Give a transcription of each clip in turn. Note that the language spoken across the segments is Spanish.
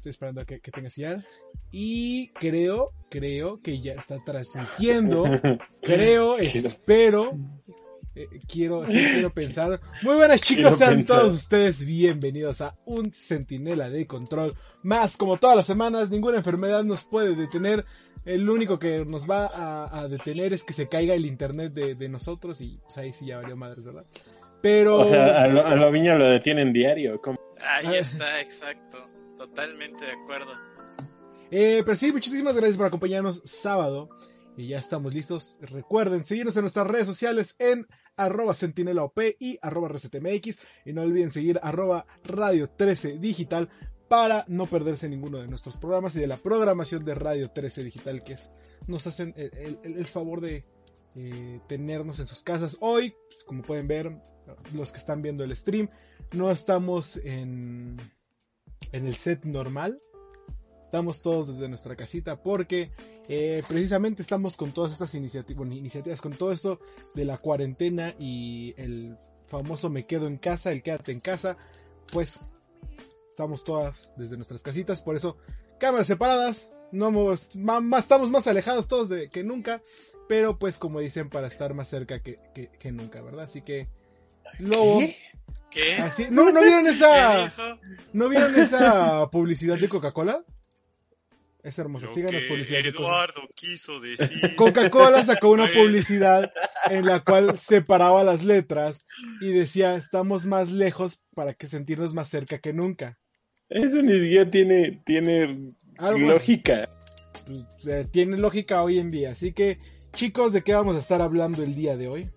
Estoy esperando a que, que tenga señal. Y creo, creo que ya está transmitiendo. creo, espero. eh, quiero, sí, quiero pensar. Muy buenas chicos, Quiero sean pensar. todos ustedes bienvenidos a un centinela de control. Más como todas las semanas, ninguna enfermedad nos puede detener. El único que nos va a, a detener es que se caiga el internet de, de nosotros y pues ahí sí ya valió madres, ¿verdad? Pero... O sea, a, lo, a Loviño lo detienen diario. ¿cómo? Ahí Ah. está, exacto. Totalmente de acuerdo. Eh, pero sí, muchísimas gracias por acompañarnos sábado. Y ya estamos listos. Recuerden seguirnos en nuestras redes sociales en arroba sentinelaop y arroba resetmx. Y no olviden seguir arroba radio 13 digital para no perderse ninguno de nuestros programas y de la programación de Radio 13 Digital que es, nos hacen el, favor de eh, tenernos en sus casas. Hoy, pues, como pueden ver, los que están viendo el stream, no estamos en, en el set normal. Estamos todos desde nuestra casita porque eh, precisamente estamos con todas estas iniciativas, bueno, iniciativas, con todo esto de la cuarentena y el famoso me quedo en casa, el quédate en casa, pues estamos todas desde nuestras casitas, por eso cámaras separadas, no ma- más, estamos más alejados todos de, que nunca, pero pues como dicen para estar más cerca que, que- que nunca, ¿verdad? Así que Lobo, ¿Qué? ¿Qué? así, no, no vieron ¿Qué esa? ¿no vieron esa publicidad de Coca-Cola? Es hermosa, Lo síganos que publicidad de Coca- Eduardo quiso decir. Coca-Cola sacó una publicidad en la cual separaba las letras y decía estamos más lejos para que sentirnos más cerca que nunca. Eso ni siquiera tiene, tiene Algo lógica. Pues, eh, tiene lógica hoy en día. Así que, chicos, ¿de qué vamos a estar hablando el día de hoy?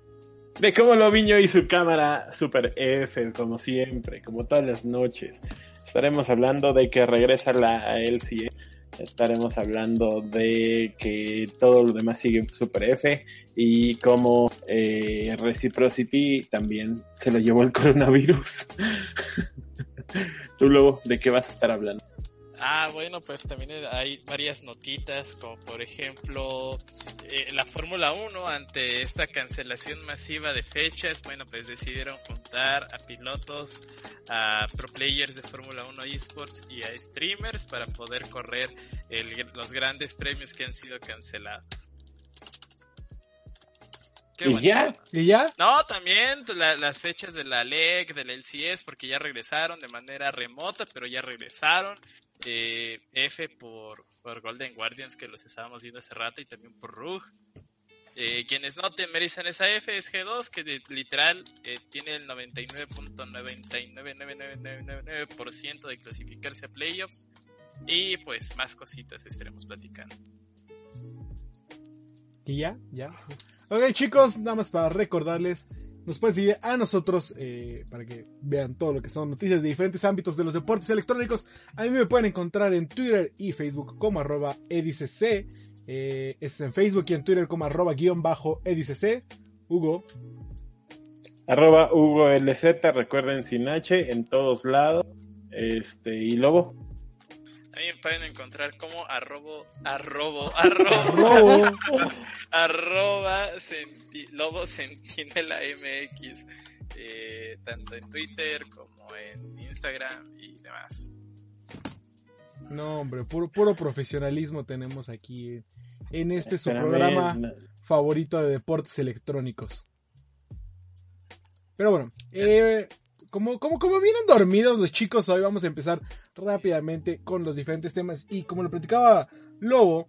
De cómo Loviño y su cámara Super F, como siempre, como todas las noches. Estaremos hablando de que regresa la LCE. Estaremos hablando de que todo lo demás sigue Super F y cómo eh, Reciprocity también se lo llevó el coronavirus. Tú, Lobo, ¿de qué vas a estar hablando? Ah, bueno, pues también hay varias notitas, como por ejemplo eh, la Fórmula 1 ante esta cancelación masiva de fechas, bueno, pues decidieron juntar a pilotos, a pro players de Fórmula 1 esports y a streamers para poder correr el- los grandes premios que han sido cancelados. Qué ¿Y bonito, ya? ¿no? ¿Y ya? No, también la- las fechas de la LEC, del LCS, porque ya regresaron de manera remota, pero ya regresaron. Eh, F por, por Golden Guardians, que los estábamos viendo hace rato, y también por Rug. Eh, quienes no temerizan esa F es G2, que literal eh, tiene el 99.99999% de clasificarse a playoffs. Y pues más cositas estaremos platicando. ¿Y ya? ¿Ya? Ok, chicos, nada más para recordarles. Nos pueden seguir a nosotros eh, para que vean todo lo que son noticias de diferentes ámbitos de los deportes electrónicos. A mí me pueden encontrar en Twitter y Facebook como arroba edicc. Eh, es en Facebook y en Twitter como arroba guion bajo edicc. Hugo. Arroba Hugo LZ, recuerden sin H en todos lados. Este, y Lobo. A mí me pueden encontrar como arrobo, arrobo, arrobo, Robo. arroba senti- lobo sentinela mx eh, tanto en Twitter como en Instagram y demás. No, hombre, puro, puro profesionalismo tenemos aquí eh, en este su programa no- favorito de deportes electrónicos. Pero bueno, eh, como, como, como vienen dormidos los chicos, hoy vamos a empezar rápidamente con los diferentes temas. Y como lo platicaba Lobo,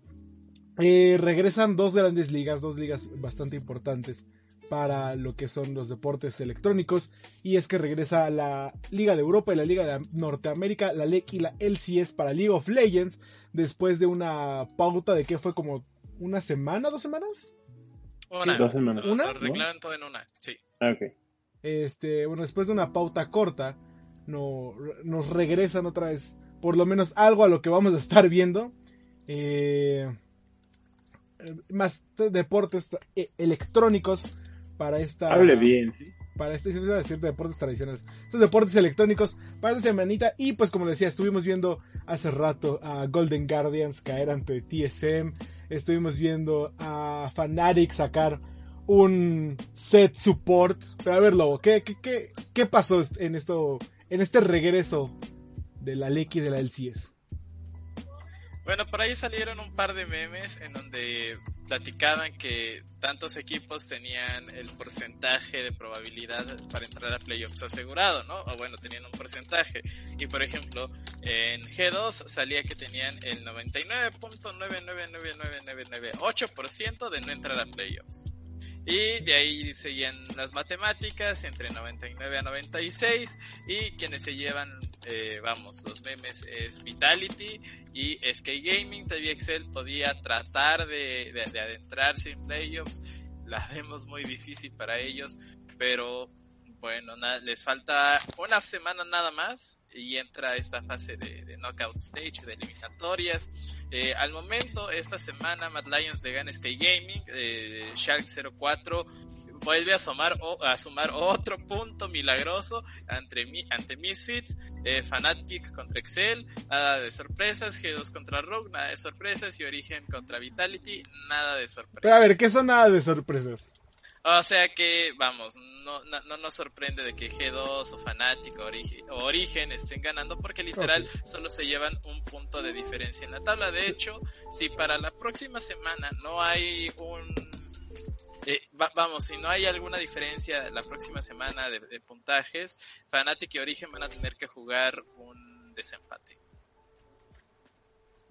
eh, regresan dos grandes ligas, dos ligas bastante importantes para lo que son los deportes electrónicos. Y es que regresa la Liga de Europa y la Liga de Norteamérica, la LEC y la LCS para League of Legends, después de una pauta de que fue como una semana, dos semanas. Una. Dos semanas. ¿Una? Lo todo en una, sí. Ah, ok. Este, bueno, después de una pauta corta, no, nos regresan otra vez, por lo menos algo a lo que vamos a estar viendo. Eh, más deportes eh, electrónicos para esta. Hable bien, ¿sí? Para este, iba a decir deportes tradicionales. Estos deportes electrónicos para esta semanita. Y pues, como decía, estuvimos viendo hace rato a Golden Guardians caer ante TSM. Estuvimos viendo a Fnatic sacar un set support. Pero a ver, Lobo, ¿qué, qué, qué, qué pasó en esto, en este regreso de la LEC y de la LCS? Bueno, por ahí salieron un par de memes en donde platicaban que tantos equipos tenían el porcentaje de probabilidad para entrar a playoffs asegurado, ¿no? O bueno, tenían un porcentaje. Y por ejemplo, en G2 salía que tenían el 99.999998% de no entrar a playoffs. Y de ahí seguían las matemáticas entre 99 a 96 y quienes se llevan, eh, vamos, los memes es Vitality y SK Gaming. Todavía Excel podía tratar de, de adentrarse en playoffs. La vemos muy difícil para ellos, pero bueno, les falta una semana nada más y entra esta fase de, knockout stage, de eliminatorias. Eh, al momento, esta semana, Mad Lions le gana Sky Gaming, eh, Shark 04 vuelve a sumar, a sumar otro punto milagroso ante, Misfits, eh, Fanatic contra Excel, nada de sorpresas, G2 contra Rogue, nada de sorpresas, y Origen contra Vitality, nada de sorpresas. Pero a ver, ¿qué son nada de sorpresas? O sea que, vamos, no, no, nos sorprende de que G2 o Fnatic o Origen, estén ganando porque literal solo se llevan un punto de diferencia en la tabla. De hecho, si para la próxima semana no hay un... Eh, vamos, si no hay alguna diferencia la próxima semana de, puntajes, Fnatic y Origen van a tener que jugar un desempate.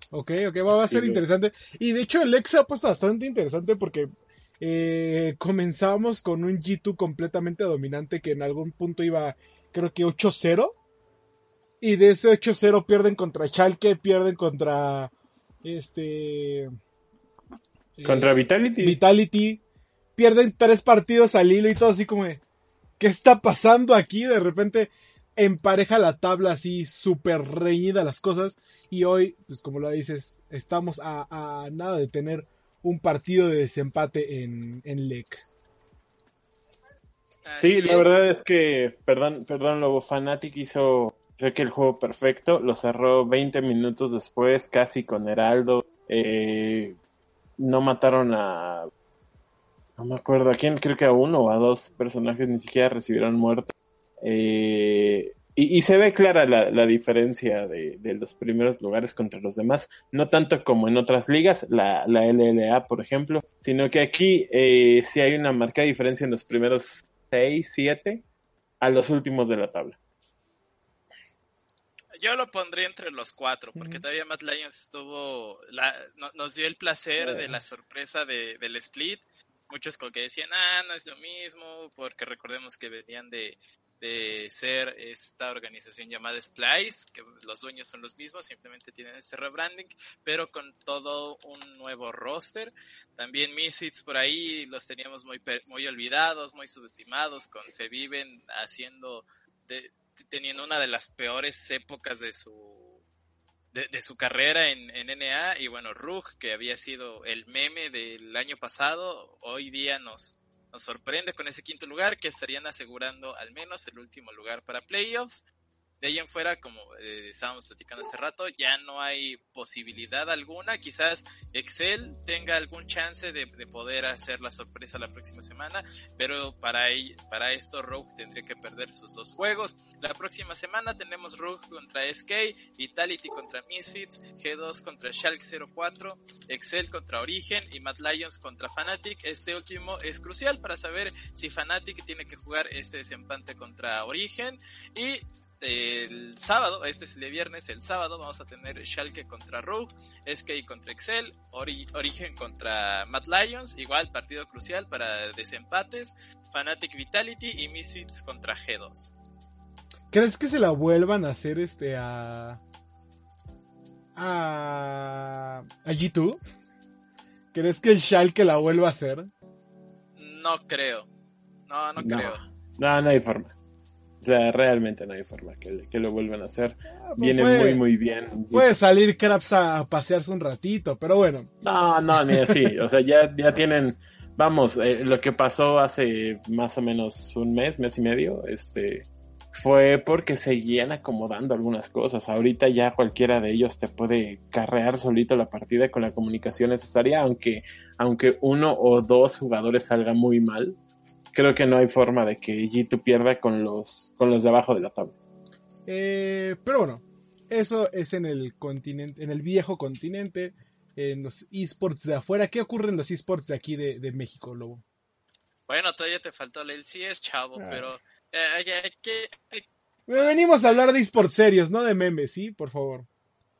Ok, ok, va, a ser interesante. Y de hecho el ex se ha puesto bastante interesante porque eh, comenzamos con un G2 completamente dominante que en algún punto iba, creo que 8-0. Y de ese 8-0 pierden contra Schalke, pierden contra este... Contra eh, Vitality. Vitality. Pierden tres partidos al hilo y todo así como... ¿Qué está pasando aquí? De repente empareja la tabla así súper reñida las cosas. Y hoy, pues como lo dices, estamos a nada de tener un partido de desempate en, en LEC. Sí, la verdad es que, perdón, perdón, luego Fnatic hizo, creo que el juego perfecto, lo cerró 20 minutos después, casi con Heraldo. Eh, no mataron a, no me acuerdo a quién, creo que a uno o a dos personajes ni siquiera recibieron muerte. Eh, y, se ve clara la, diferencia de, los primeros lugares contra los demás, no tanto como en otras ligas, la, la LLA, por ejemplo, sino que aquí eh, sí hay una marcada diferencia en los primeros 6, 7 a los últimos de la tabla. Yo lo pondría entre los cuatro, porque todavía Matt Lions estuvo, nos dio el placer de la sorpresa del split. Muchos con que decían, ah, no es lo mismo, porque recordemos que venían de, de ser esta organización llamada Splice, que los dueños son los mismos, simplemente tienen ese rebranding, pero con todo un nuevo roster. También Misfits por ahí los teníamos muy, muy olvidados, muy subestimados, con Feviven haciendo, teniendo una de las peores épocas de su de, su carrera en, en, NA y bueno, Rug, que había sido el meme del año pasado, hoy día nos, nos sorprende con ese quinto lugar que estarían asegurando al menos el último lugar para playoffs. De ahí en fuera, como eh, estábamos platicando hace rato, ya no hay posibilidad alguna. Quizás Excel tenga algún chance de, poder hacer la sorpresa la próxima semana, pero para, para esto Rogue tendría que perder sus dos juegos. La próxima semana tenemos Rogue contra SK, Vitality contra Misfits, G2 contra Shulk 04, Excel contra Origen y Mad Lions contra Fnatic. Este último es crucial para saber si Fnatic tiene que jugar este desempate contra Origen y el sábado, este es el de viernes, el sábado vamos a tener Schalke contra Rogue, SK contra Excel, Origen contra Mad Lions, igual partido crucial para desempates, Fanatic Vitality y Misfits contra G2. ¿Crees que se la vuelvan a hacer este a a, a G2? ¿Crees que el Schalke la vuelva a hacer? No creo. No, no, creo. No, no hay forma. O sea, realmente no hay forma que, que lo vuelvan a hacer. Ah, pues Viene puede- muy, muy bien. Puede salir Krabs a pasearse un ratito, pero bueno. No, no, ni así. O sea, ya, ya tienen. Vamos, eh, lo que pasó hace más o menos un mes, mes y medio, este. Fue porque seguían acomodando algunas cosas. Ahorita ya cualquiera de ellos te puede carrear solito la partida con la comunicación necesaria, aunque, aunque uno o dos jugadores salgan muy mal. Creo que no hay forma de que G2 pierda con los, con los de abajo de la tabla. Eh, pero bueno, eso es en el continente, en el viejo continente, en los esports de afuera. ¿Qué ocurre en los esports de aquí de, de México, Lobo? Bueno, todavía te faltó el LCS, chavo, Ah. pero eh, que... Venimos a hablar de esports serios, no de memes, ¿sí? Por favor.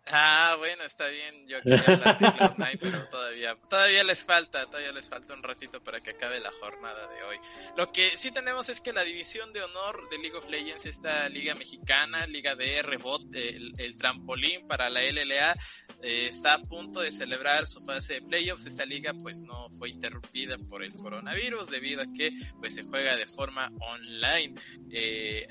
Ah, bueno, está bien. Yo quería hablar de Cloud9, pero todavía, todavía les falta, todavía les falta un ratito para que acabe la jornada de hoy. Lo que sí tenemos es que la división de honor de League of Legends, esta liga mexicana, liga de rebot, el, el trampolín para la LLA, eh, está a punto de celebrar su fase de playoffs. Esta liga pues no fue interrumpida por el coronavirus debido a que pues se juega de forma online. Eh,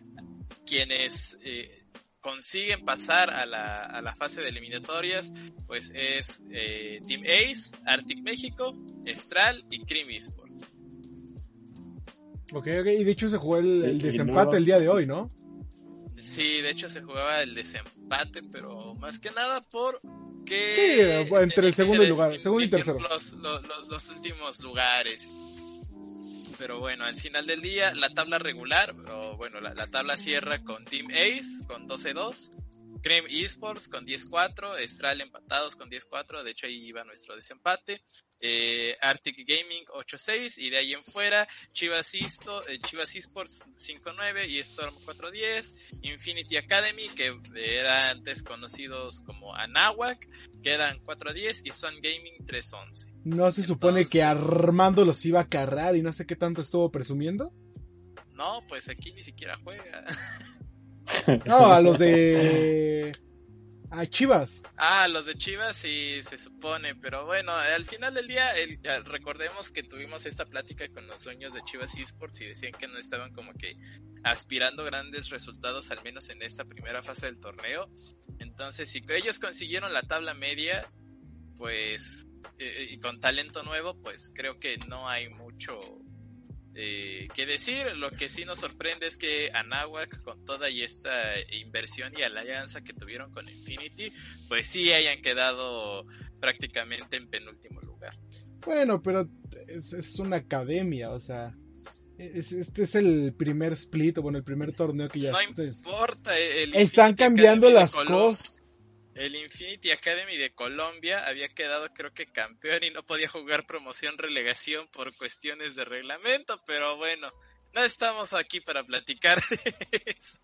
quienes eh, consiguen pasar a la, a la fase de eliminatorias, pues es eh, Team Ace, Arctic México, Estral y Cream Esports. Ok, ok. Y de hecho se jugó el, desempate el día de hoy, ¿no? Sí, de hecho se jugaba el desempate, pero más que nada por que Sí, entre el segundo y lugar, en- segundo y en tercero. Los- los últimos lugares. Pero bueno, al final del día, la tabla regular, o bueno, la, la tabla cierra con Team Ace con 12-2, Cream Esports con 10-4, Estral empatados con 10-4, de hecho ahí iba nuestro desempate, eh, Arctic Gaming 8-6 y de ahí en fuera Chivas, Isto, eh, Chivas Esports 5-9 y Storm 4-10, Infinity Academy que era antes conocidos como Anahuac que eran 4-10 y Swan Gaming 3-11. No se supone que Armando los iba a cargar y no sé qué tanto estuvo presumiendo. No, pues aquí ni siquiera juega. No, a los de. A Chivas. Ah, los de Chivas sí se supone, pero bueno, al final del día el- recordemos que tuvimos esta plática con los dueños de Chivas Esports y decían que no estaban como que aspirando grandes resultados al menos en esta primera fase del torneo. Entonces, si ellos consiguieron la tabla media, pues eh, y con talento nuevo, pues creo que no hay mucho eh, que decir. Lo que sí nos sorprende es que Anahuac, con toda y esta inversión y alianza que tuvieron con Infinity, pues sí hayan quedado prácticamente en penúltimo lugar. Bueno, pero es, es una academia, o sea. es- este es el primer split, o bueno, el primer torneo que ya. No importa, el están cambiando las cosas. El Infinity Academy de Colombia había quedado creo que campeón y no podía jugar promoción relegación por cuestiones de reglamento, pero bueno, no estamos aquí para platicar de eso.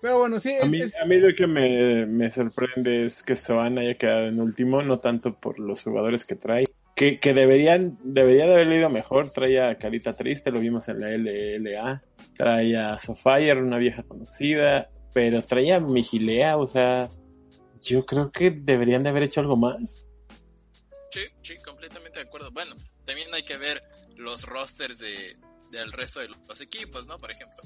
Pero bueno, sí, A mí, es- a mí lo que me, me sorprende es que Soan haya quedado en último, no tanto por los jugadores que trae, que, que deberían, debería de haber ido mejor. Trae a Carita Triste, lo vimos en la LLA. Trae a Sofire, una vieja conocida, pero trae a Migilea, o sea, yo creo que deberían de haber hecho algo más. Sí, sí, completamente de acuerdo. Bueno, también hay que ver los rosters de, del resto de los equipos, ¿no? Por ejemplo,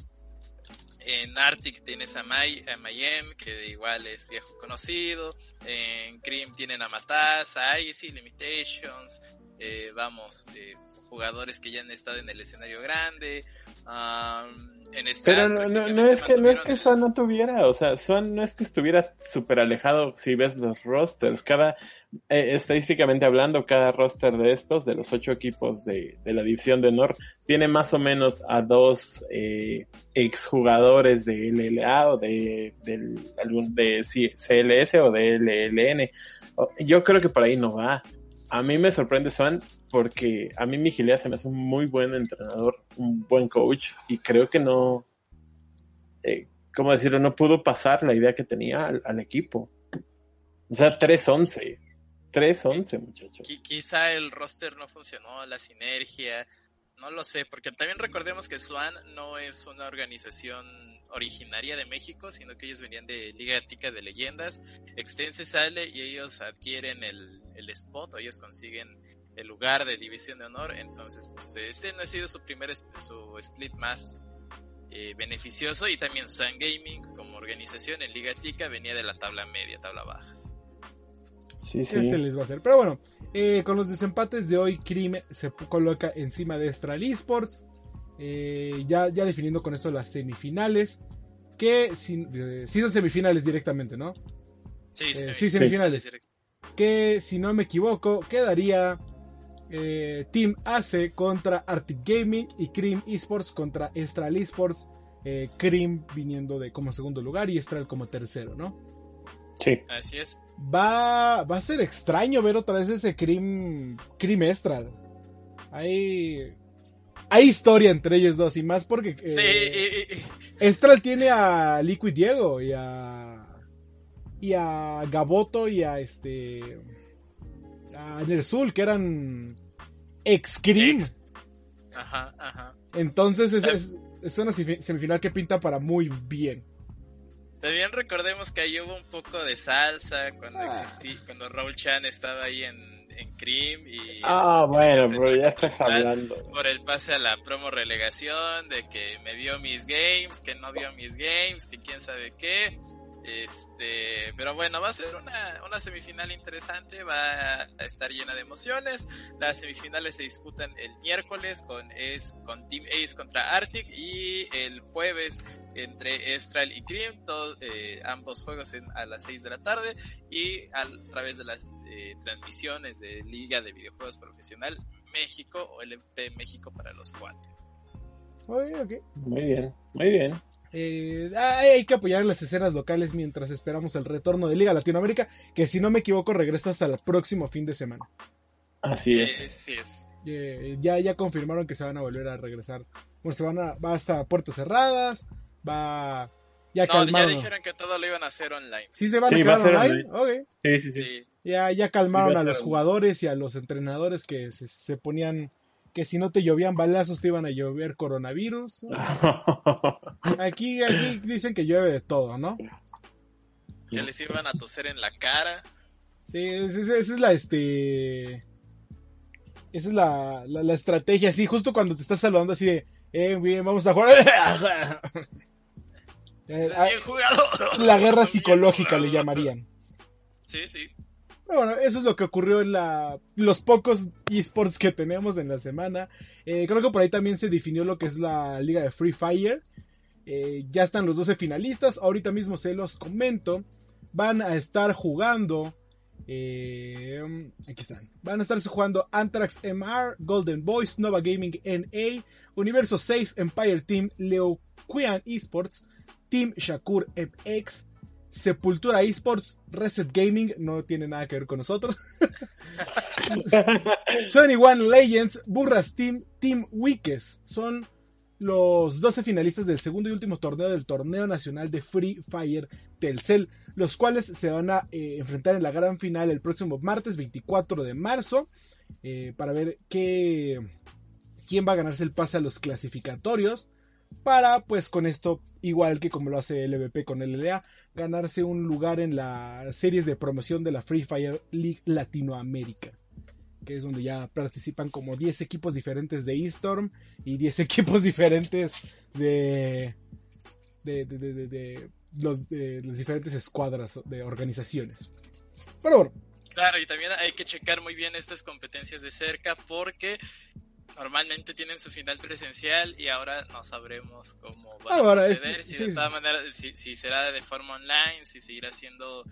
en Arctic tienes a, May, a Mayhem, que igual es viejo conocido. En Cream tienen a Mataz, a Icy, Limitations. eh, vamos, eh, jugadores que ya han estado en el escenario grande. Um, en Pero no, no, no es que no es que Swan no tuviera, o sea, Swan no es que estuviera súper alejado si ves los rosters. Cada, eh, estadísticamente hablando, cada roster de estos, de los ocho equipos de, de la división de honor, tiene más o menos a dos eh, exjugadores de LLA o de, del, algún, de CLS o de LLN. Yo creo que por ahí no va. A mí me sorprende Swan porque a mí Migilea se me hace un muy buen entrenador, un buen coach, y creo que no, eh, ¿cómo decirlo? No pudo pasar la idea que tenía al, al equipo. O sea, 3-11. 3-11, muchachos. Qui- quizá el roster no funcionó, la sinergia, no lo sé, porque también recordemos que Swan no es una organización originaria de México, sino que ellos venían de Liga Tica de Leyendas. Extense sale y ellos adquieren el, el spot, ellos consiguen el lugar de división de honor. Entonces, pues, este no ha sido su primer su split más eh, beneficioso y también Sun Gaming como organización en Liga Tica venía de la tabla media, tabla baja. Sí, sí. se les va a hacer? Pero bueno, eh, con los desempates de hoy, Krim se coloca encima de Estral Esports. Eh, ya, ya definiendo con esto las semifinales. Que si, son semifinales directamente, ¿no? Sí, sí semifinales. Que si no me equivoco, quedaría eh, Team AC contra Arctic Gaming y Cream Esports contra Estral Esports. Eh, Cream viniendo de como segundo lugar y Estral como tercero, ¿no? Sí. Así es. Va, va a ser extraño ver otra vez ese Cream, Cream Estral. Hay, hay historia entre ellos dos y más porque eh, Estral tiene a Liquid Diego y a y a Gaboto y a este a Nersul, que eran ex Cream. Ajá, ajá. Entonces es, es, una semifinal que pinta para muy bien. También recordemos que ahí hubo un poco de salsa cuando ah. cuando Raúl Chan estaba ahí en, en Cream y Ah, bueno, pero ya estás hablando. Por el pase a la promo relegación de que me vio mis games, que no vio mis games, que quién sabe qué. Este, pero bueno, va a ser una, una, semifinal interesante, va a estar llena de emociones. Las semifinales se disputan el miércoles con, es, con Team Ace contra Arctic y el jueves entre Estral y Cream, eh, ambos juegos a las 6 de la tarde y a, través de las eh, transmisiones de Liga de Videojuegos Profesional México o LP México para los cuatro. Muy bien, muy bien. Eh, hay que apoyar las escenas locales mientras esperamos el retorno de Liga Latinoamérica, que si no me equivoco regresa hasta el próximo fin de semana. Así es. Eh, ya, ya confirmaron que se van a volver a regresar. Bueno, se van a, va hasta puertas cerradas, va... Ya calmaron. ya dijeron que todo lo iban a hacer online. Sí, se van a quedar online. Sí, sí, sí. Ya, ya calmaron a, los jugadores y a los entrenadores que se ponían que si no te llovían balazos te iban a llover coronavirus. Aquí, aquí dicen que llueve de todo, ¿no? Que les iban a toser en la cara. Sí, esa, es la este. Esa es la, la, estrategia, así, justo cuando te estás saludando así de, eh, bien, vamos a jugar. bien jugado. La guerra psicológica le llamarían. Sí, sí bueno, eso es lo que ocurrió en la, los pocos esports que tenemos en la semana. Eh, creo que por ahí también se definió lo que es la liga de Free Fire. Eh, ya están los 12 finalistas. Ahorita mismo se los comento. Van a estar jugando. Eh, aquí están. Van a estar jugando Anthrax MR, Golden Boys, Nova Gaming NA, Universo 6, Empire Team, Leo Quian Esports, Team Shakur MX, Sepultura Esports, Reset Gaming, no tiene nada que ver con nosotros. 21 Legends, Burras Team, Team Wikes. Son los 12 finalistas del segundo y último torneo del Torneo Nacional de Free Fire Telcel, los cuales se van a eh, enfrentar en la gran final el próximo martes 24 de marzo eh, para ver qué, quién va a ganarse el pase a los clasificatorios para pues con esto igual que como lo hace LVP con LLA ganarse un lugar en las series de promoción de la Free Fire League Latinoamérica que es donde ya participan como 10 equipos diferentes de eStorm y 10 equipos diferentes de de, de, de, los, de las diferentes escuadras de organizaciones. Pero bueno. Claro, y también hay que checar muy bien estas competencias de cerca porque normalmente tienen su final presencial y ahora no sabremos cómo va a proceder, si de todas maneras, si, será de forma online, si seguirá siendo,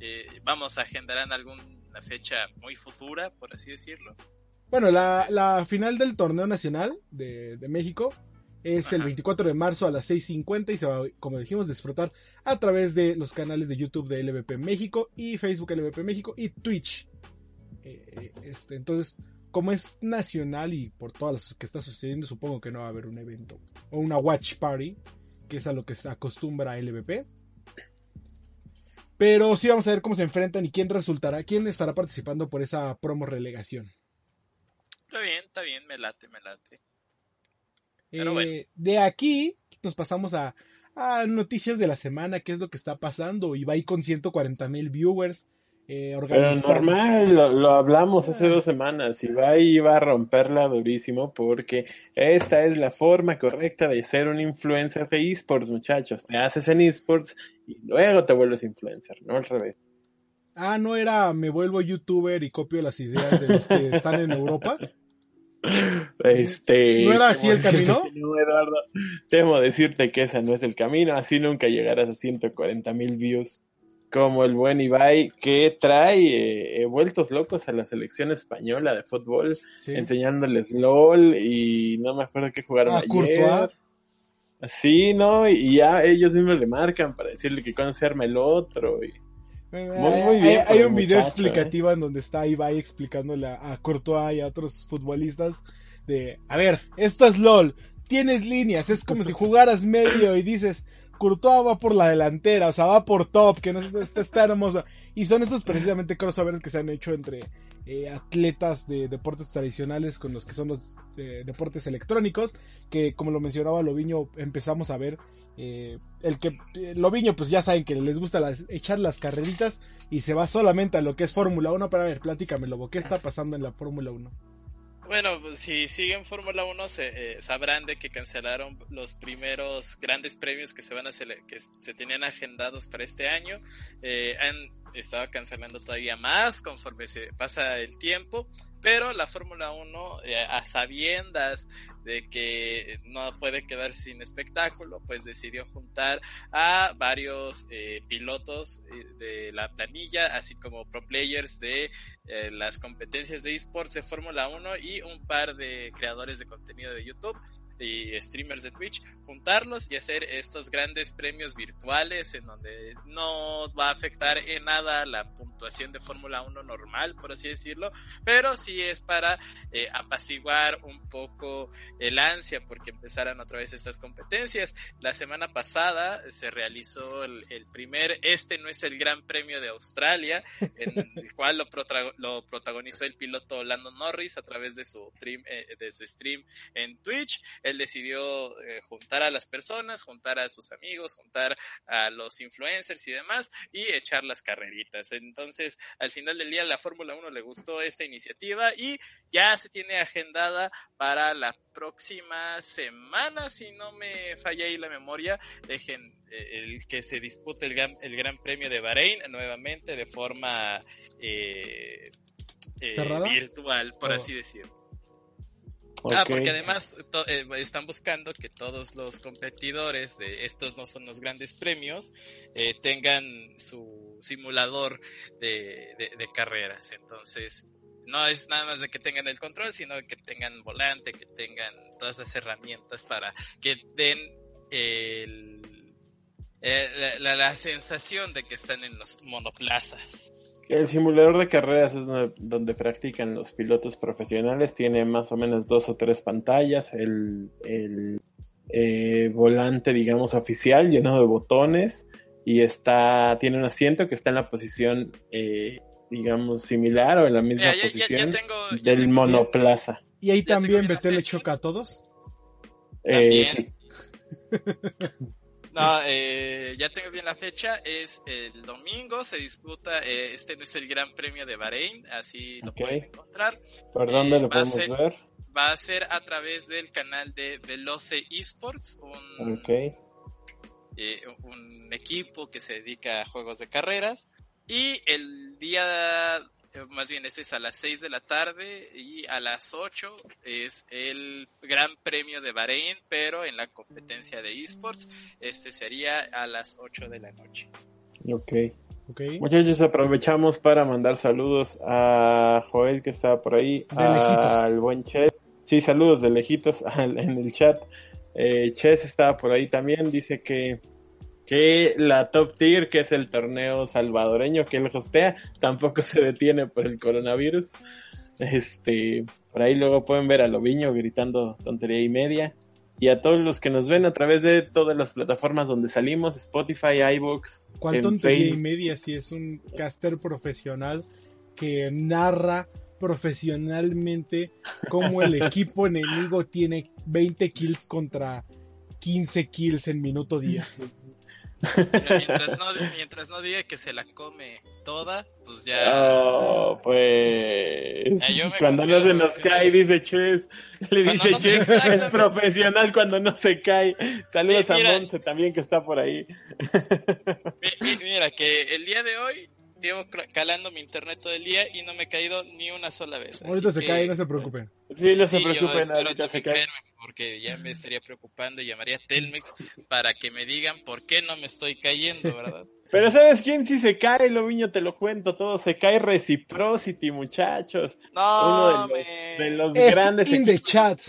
eh, vamos, agendarán alguna fecha muy futura, por así decirlo. Bueno, la, la final del torneo nacional de, de México es el 24 de marzo a las 6.50 y se va, como dijimos, disfrutar a través de los canales de YouTube de LVP México y Facebook LVP México y Twitch. Eh, eh, este, entonces, como es nacional y por todas las que está sucediendo, supongo que no va a haber un evento o una watch party, que es a lo que se acostumbra LVP. Pero sí vamos a ver cómo se enfrentan y quién resultará, quién estará participando por esa promo relegación. Está bien, está bien, me late, me late. Eh, de aquí nos pasamos a, a, noticias de la semana, qué es lo que está pasando. Y va ahí con 140 mil viewers. Eh, Pero normal, lo, hablamos hace dos semanas. Ibai iba a romperla durísimo porque esta es la forma correcta de ser un influencer de esports, muchachos. Te haces en esports y luego te vuelves influencer, no al revés. Ah, no era me vuelvo youtuber y copio las ideas de los que están en Europa. Este, ¿No era así el camino? No, Eduardo, temo decirte que ese no es el camino, así nunca llegarás a 140 mil views como el buen Ibai, que trae eh, vueltos locos a la selección española de fútbol, enseñándoles LOL y no me acuerdo qué jugaron a ayer. Courtois. Sí, ¿no? Y ya ellos mismos le marcan para decirle que cuando se arma el otro. Y... Muy, bien. Hay, un video ¿eh? explicativo en donde está Ibai explicándole a Courtois y a otros futbolistas de, a ver, esto es LOL, tienes líneas, es como si jugaras medio y dices, Courtois va por la delantera, o sea, va por top, que no está, está hermoso. Y son estos precisamente crossovers que se han hecho entre eh, atletas de deportes tradicionales con los que son los eh, deportes electrónicos, que como lo mencionaba Loviño, empezamos a ver eh, el que Loviño, pues ya saben que les gusta echar las carreritas y se va solamente a lo que es Fórmula 1, para ver, pláticame, Lobo, ¿qué está pasando en la Fórmula 1? Bueno, pues, si siguen Fórmula 1 se, eh, sabrán de que cancelaron los primeros grandes premios que se van a que se tenían agendados para este año. Eh, han estado cancelando todavía más conforme se pasa el tiempo, pero la Fórmula 1 eh, a sabiendas de que no puede quedar sin espectáculo, pues decidió juntar a varios eh, pilotos eh, de la planilla, así como pro players de eh, las competencias de esports de Fórmula 1 y un par de creadores de contenido de YouTube y streamers de Twitch, juntarlos y hacer estos grandes premios virtuales en donde no va a afectar en nada la puntuación de Fórmula 1 normal, por así decirlo, pero sí es para eh, apaciguar un poco el ansia porque empezaran otra vez estas competencias. La semana pasada se realizó el, primer, este no es el Gran Premio de Australia, en el cual lo, lo protagonizó el piloto Lando Norris a través de su, stream, eh, de su stream en Twitch él decidió eh, juntar a las personas, juntar a sus amigos, juntar a los influencers y demás y echar las carreritas. Entonces, al final del día, la Fórmula 1 le gustó esta iniciativa y ya se tiene agendada para la próxima semana, si no me falla ahí la memoria, dejen eh, el que se dispute el gran, el gran Premio de Bahrein nuevamente de forma eh, virtual, por así decirlo. Ah, porque además eh, están buscando que todos los competidores de estos no son los grandes premios eh, tengan su simulador de, carreras. Entonces, no es nada más de que tengan el control, sino que tengan volante, que tengan todas las herramientas para que den el, eh, la sensación de que están en los monoplazas. El simulador de carreras es donde, practican los pilotos profesionales. Tiene más o menos dos o tres pantallas. El, eh, volante, digamos, oficial lleno de botones. Y está, tiene un asiento que está en la posición, eh, digamos, similar o en la misma posición del monoplaza. ¿Y ahí también Betel le choca a todos? Eh, No, eh, ya tengo bien la fecha, es el domingo, se disputa, eh, este no es el Gran Premio de Bahrein, así lo pueden encontrar. ¿Por dónde eh, lo podemos ver? Va a ser a través del canal de Veloce Esports, un, un equipo que se dedica a juegos de carreras. Y el día más bien este es a las 6 de la tarde y a las 8 es el Gran Premio de Bahrein, pero en la competencia de esports, este sería a las 8 de la noche. Ok. Okay. Muchachos, aprovechamos para mandar saludos a Joel que está por ahí, al buen Ches. Sí, saludos de lejitos en el chat. Eh, Ches está por ahí también, dice que que la Top Tier, que es el torneo salvadoreño que él hostea, tampoco se detiene por el coronavirus. Este, por ahí luego pueden ver a Loviño gritando tontería y media. Y a todos los que nos ven a través de todas las plataformas donde salimos, Spotify, iBooks. ¿Cuál tontería y media si es un caster profesional que narra profesionalmente cómo el equipo enemigo tiene 20 kills contra 15 kills en minuto 10? Mientras no, mientras no diga que se la come toda, pues ya. Oh, pues. Ya, Cuando no se nos cae, dice Ches. Le Cuando dice no Ches, es profesional cuando no se cae. Saludos Mira. a Monse también que está por ahí. Mi- mi- Mira, que el día de hoy llevo calando mi internet todo el día y no me he caído ni una sola vez. Ahorita se que- cae, no se preocupen. Sí, no se Sí, preocupen, ahorita se cae. porque ya me estaría preocupando y llamaría a Telmex para que me digan por qué no me estoy cayendo, ¿verdad? Pero ¿sabes quién sí se cae, Loviño? Te lo cuento todo. Se cae Reciprocity, muchachos. No, Uno de los, de los F grandes in the chat.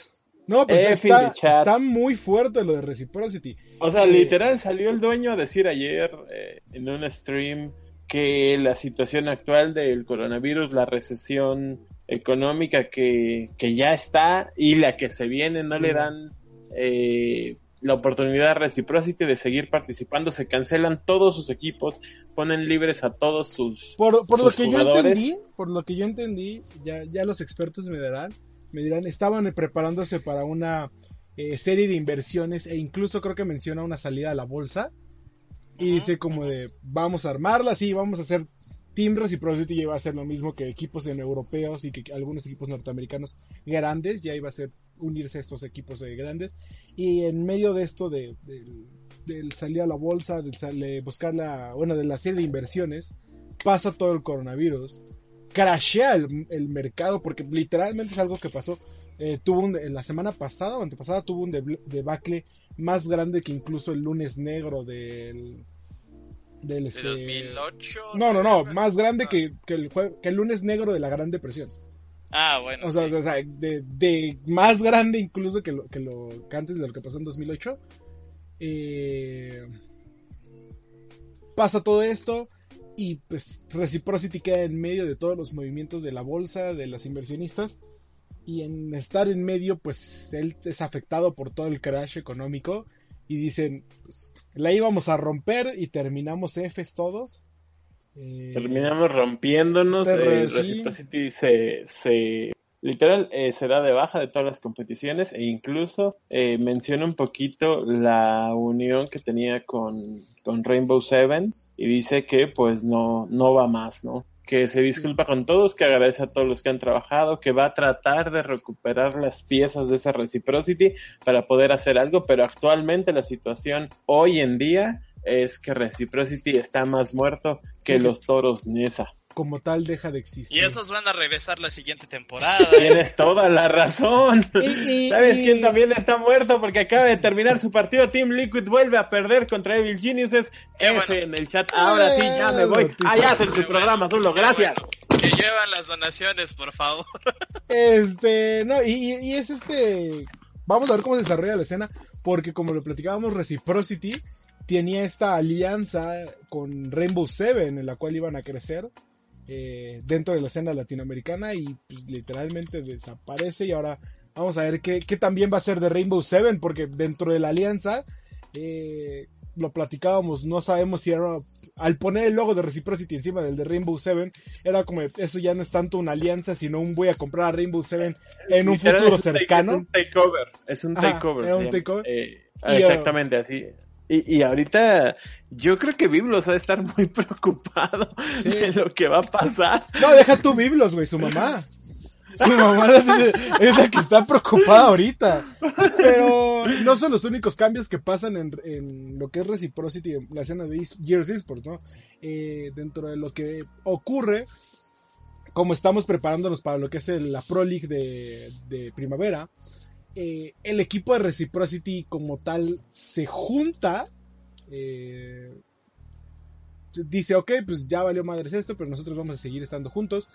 No, pues está muy fuerte lo de Reciprocity. O sea, Eh, literal salió el dueño a decir ayer eh, en un stream que la situación actual del coronavirus, la recesión económica que, que ya está y la que se viene no le dan eh, la oportunidad Reciprocity de seguir participando, se cancelan todos sus equipos, ponen libres a todos sus... Por, por lo que jugadores. yo entendí, por lo que yo entendí, ya, ya los expertos me dirán, me dirán, estaban preparándose para una eh, serie de inversiones e incluso creo que menciona una salida a la bolsa y dice como de vamos a armarla, sí, vamos a hacer Team Reciprocity ya iba a ser lo mismo que equipos en europeos y que algunos equipos norteamericanos grandes, ya iba a ser unirse a estos equipos eh, grandes y en medio de esto de, del- del salir a la bolsa, de, de buscar la, bueno, de la serie de inversiones, pasa todo el coronavirus, crashea el, el mercado porque literalmente es algo que pasó. Eh, tuvo un, la semana pasada o antepasada tuvo un debacle más grande que incluso el lunes negro del del de este 2008. no no no así. más grande Ah. que, que el jue- que el lunes negro de la Gran Depresión Ah, bueno. o sea, sí. o sea, de, de más grande incluso que lo, que lo que antes de lo que pasó en 2008. Eh, pasa todo esto y pues Reciprocity queda en medio de todos los movimientos de la bolsa, de los inversionistas. Y en estar en medio, pues él es afectado por todo el crash económico. Y dicen, pues, la íbamos a romper y terminamos Fs todos. Eh, Terminamos rompiéndonos. Eh, sí. Se, se literal eh, se da de baja de todas las competiciones e incluso eh, menciona un poquito la unión que tenía con, con Rainbow Seven y dice que pues no, no va más, ¿no? Que se disculpa con todos, que agradece a todos los que han trabajado, que va a tratar de recuperar las piezas de esa reciprocity para poder hacer algo, pero actualmente la situación hoy en día es que Reciprocity está más muerto que Sí. los toros Nesa. Como tal deja de existir. Y esos van a regresar la siguiente temporada. Tienes toda la razón. Y- y- ¿Sabes y- quién también está muerto? Porque acaba de terminar su partido. Team Liquid vuelve a perder contra Evil Geniuses. Qué F bueno. en el chat. Ahora sí, ya me voy. Allá hacen su programa, Zulo. Qué Gracias. bueno. Que llevan las donaciones, por favor. Este, no, y, y- y es este. Vamos a ver cómo se desarrolla la escena, porque como lo platicábamos, Reciprocity tenía esta alianza con Rainbow Seven, en la cual iban a crecer eh, dentro de la escena latinoamericana y pues, literalmente desaparece. Y ahora vamos a ver qué, qué también va a ser de Rainbow Seven, porque dentro de la alianza eh, lo platicábamos, no sabemos si era. Al poner el logo de Reciprocity encima del de Rainbow Seven, era como eso ya no es tanto una alianza, sino un voy a comprar a Rainbow Seven en un futuro es un take- cercano. Es un takeover. Es un Ajá, takeover. era se un llama. takeover. Eh, exactamente así. Y, y ahorita yo creo que Biblos ha de estar muy preocupado Sí. de lo que va a pasar. No, deja tú Biblos, güey, su mamá. Su mamá es la que está preocupada ahorita. Pero no son los únicos cambios que pasan en, en lo que es Reciprocity, en la escena de Gears Esports, ¿no? Eh, dentro de lo que ocurre, como estamos preparándonos para lo que es el- la Pro League de, de primavera, eh, el equipo de Reciprocity como tal se junta. eh, dice, ok, pues ya valió madres esto, pero nosotros vamos a seguir estando juntos.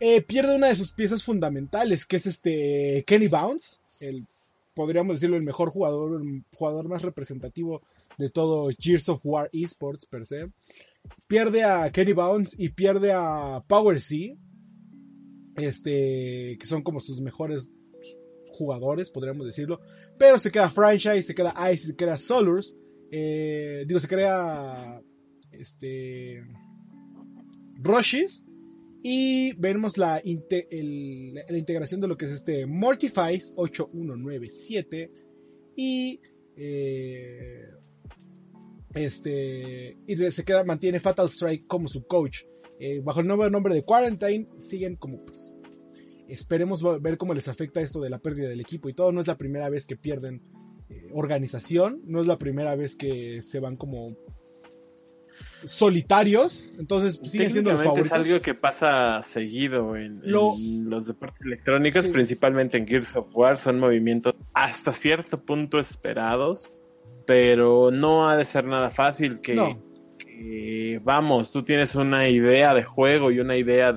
Eh, pierde una de sus piezas fundamentales, que es este Kenny Bounce, el, podríamos decirlo, el mejor jugador, el jugador más representativo de todo Gears of War Esports per se. Pierde a Kenny Bounce y pierde a Power C, este, que son como sus mejores jugadores, podríamos decirlo. Pero se queda Franchise, se queda Ice, se queda Solurs. eh, digo, se queda este Rushes y vemos la, la integración de lo que es este Mortifies 8197 y eh, Este, y se queda, mantiene Fatal Strike como su coach. Eh, bajo el nuevo nombre de Quarantine, siguen como pues. Esperemos ver cómo les afecta esto de la pérdida del equipo y todo. No es la primera vez que pierden eh, organización, no es la primera vez que se van como solitarios, entonces siguen siendo los favoritos. Es algo que pasa seguido en, los deportes electrónicos, principalmente en Gears of War, son movimientos hasta cierto punto esperados, pero no ha de ser nada fácil que, vamos, tú tienes una idea de juego y una idea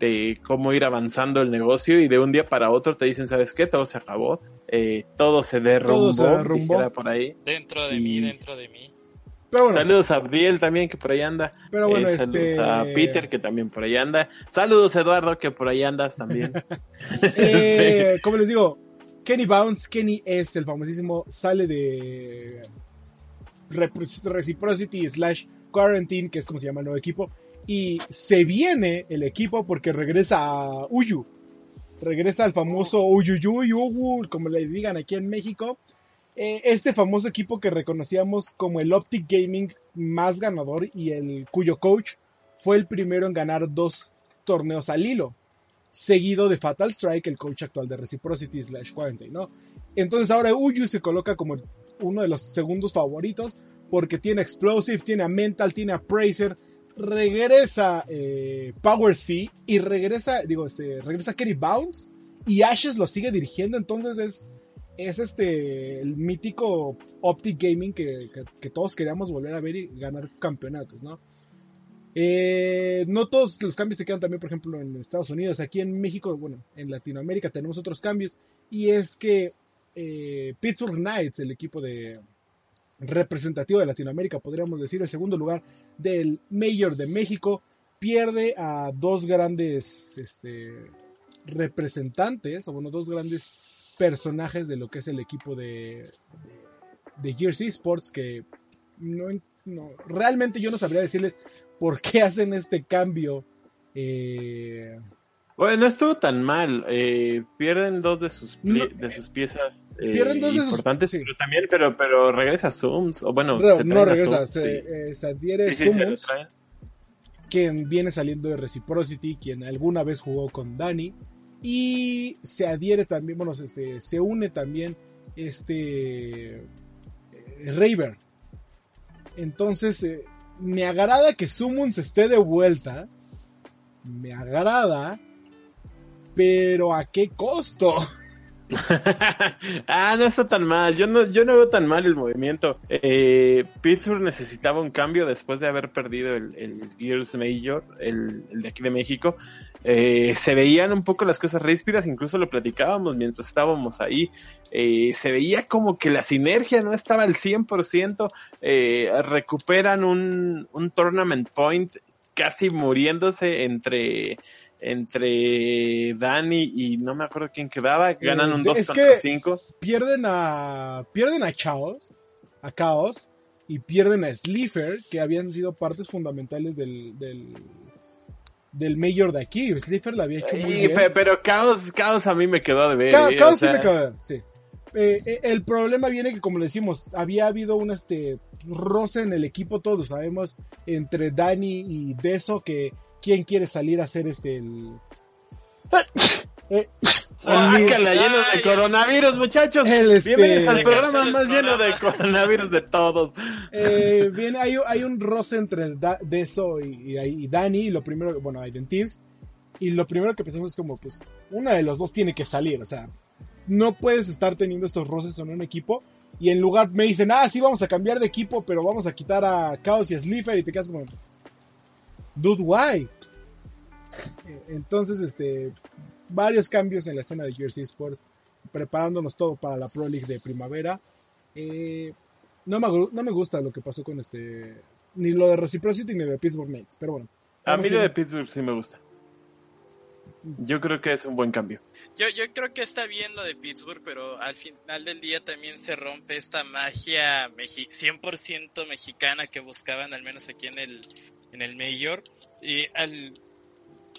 de, cómo ir avanzando el negocio y de un día para otro te dicen, ¿sabes qué? Todo se acabó, eh, todo se derrumbó, todo por ahí. Dentro de mí, dentro de mí. Saludos a Abdiel también, que por ahí anda. Pero bueno, eh, saludos este... a Peter, que también por ahí anda. Saludos, Eduardo, que por ahí andas también. eh, como les digo, Kenny Bounce, Kenny es el famosísimo, sale de Reciprocity slash Quarantine, que es como se llama el nuevo equipo, y se viene el equipo porque regresa a Uyu. Regresa al famoso Uyuyuy, como le digan aquí en México. Eh, este famoso equipo que reconocíamos como el Optic Gaming más ganador y el cuyo coach fue el primero en ganar dos torneos al hilo, seguido de Fatal Strike, el coach actual de Reciprocity slash Quarantine, ¿no? Entonces ahora Uyu se coloca como uno de los segundos favoritos porque tiene Explosive, tiene Mental, tiene a regresa eh, Power C y regresa, digo, este, regresa Kerry Bounce y Ashes lo sigue dirigiendo, entonces es es este el mítico Optic Gaming que, todos queríamos volver a ver y ganar campeonatos, ¿no? Eh, no todos los cambios se quedan también, por ejemplo, en Estados Unidos. Aquí en México, bueno, en Latinoamérica tenemos otros cambios. Y es que eh, Pittsburgh Knights, el equipo de representativo de Latinoamérica, podríamos decir, el segundo lugar del Mayor de México, pierde a dos grandes este, representantes, o bueno, dos grandes personajes de lo que es el equipo de, de, Gears Esports que no, realmente yo no sabría decirles por qué hacen este cambio. Eh, bueno, no estuvo tan mal. Eh, pierden dos de sus, de sus piezas eh, pierden dos importantes, de sus... pero también, pero, pero regresa Zooms. O bueno, no, regresa, se, se, adhiere Zooms, quien viene saliendo de Reciprocity, quien alguna vez jugó con Dani. Y se adhiere también, bueno, este, se une también este eh, Raver. Entonces, eh, me agrada que Summons esté de vuelta. Me agrada. Pero ¿a qué costo? ah, no está tan mal. Yo no, yo no veo tan mal el movimiento. Eh, Pittsburgh necesitaba un cambio después de haber perdido el, Gears Major, el, de aquí de México. Eh, se veían un poco las cosas ríspidas, incluso lo platicábamos mientras estábamos ahí. Eh, se veía como que la sinergia no estaba al 100%. recuperan un, un tournament point casi muriéndose entre entre Dani y no me acuerdo quién quedaba, ganan un 2 eh, contra 5. Pierden a pierden a Chaos, a Chaos y pierden a Slifer, que habían sido partes fundamentales del, del, del Mayor de aquí. Slifer la había hecho muy bien. Pero Chaos, Chaos a mí me quedó de ver. Chaos sí me quedó de ver, sí. Eh, eh, el problema viene que, como le decimos, había habido un este, roce en el equipo, todos lo sabemos, entre Dani y Deso, que quién quiere salir a hacer este el... Eh, lleno de coronavirus, muchachos. Este, Bienvenidos al programa más lleno de coronavirus de todos. Eh, viene, hay, hay, un roce entre Deso y, y, Dani. Y lo primero, bueno, hay Teams. Y lo primero que pensamos es como, pues, una de los dos tiene que salir. O sea, no puedes estar teniendo estos roces en un equipo. Y en lugar me dicen, ah, sí, vamos a cambiar de equipo, pero vamos a quitar a Chaos y a Slifer. Y te quedas como, Dude, why? Entonces, este, varios cambios en la escena de Jersey Sports, preparándonos todo para la Pro League de primavera. Eh, no, me, no me gusta lo que pasó con este, ni lo de Reciprocity ni lo de Pittsburgh Knights, pero bueno. A mí lo de Pittsburgh sí me gusta. Yo creo que es un buen cambio. Yo, yo creo que está bien lo de Pittsburgh, pero al final del día también se rompe esta magia 100% mexicana que buscaban, al menos aquí en el, en el Mayor. Y al,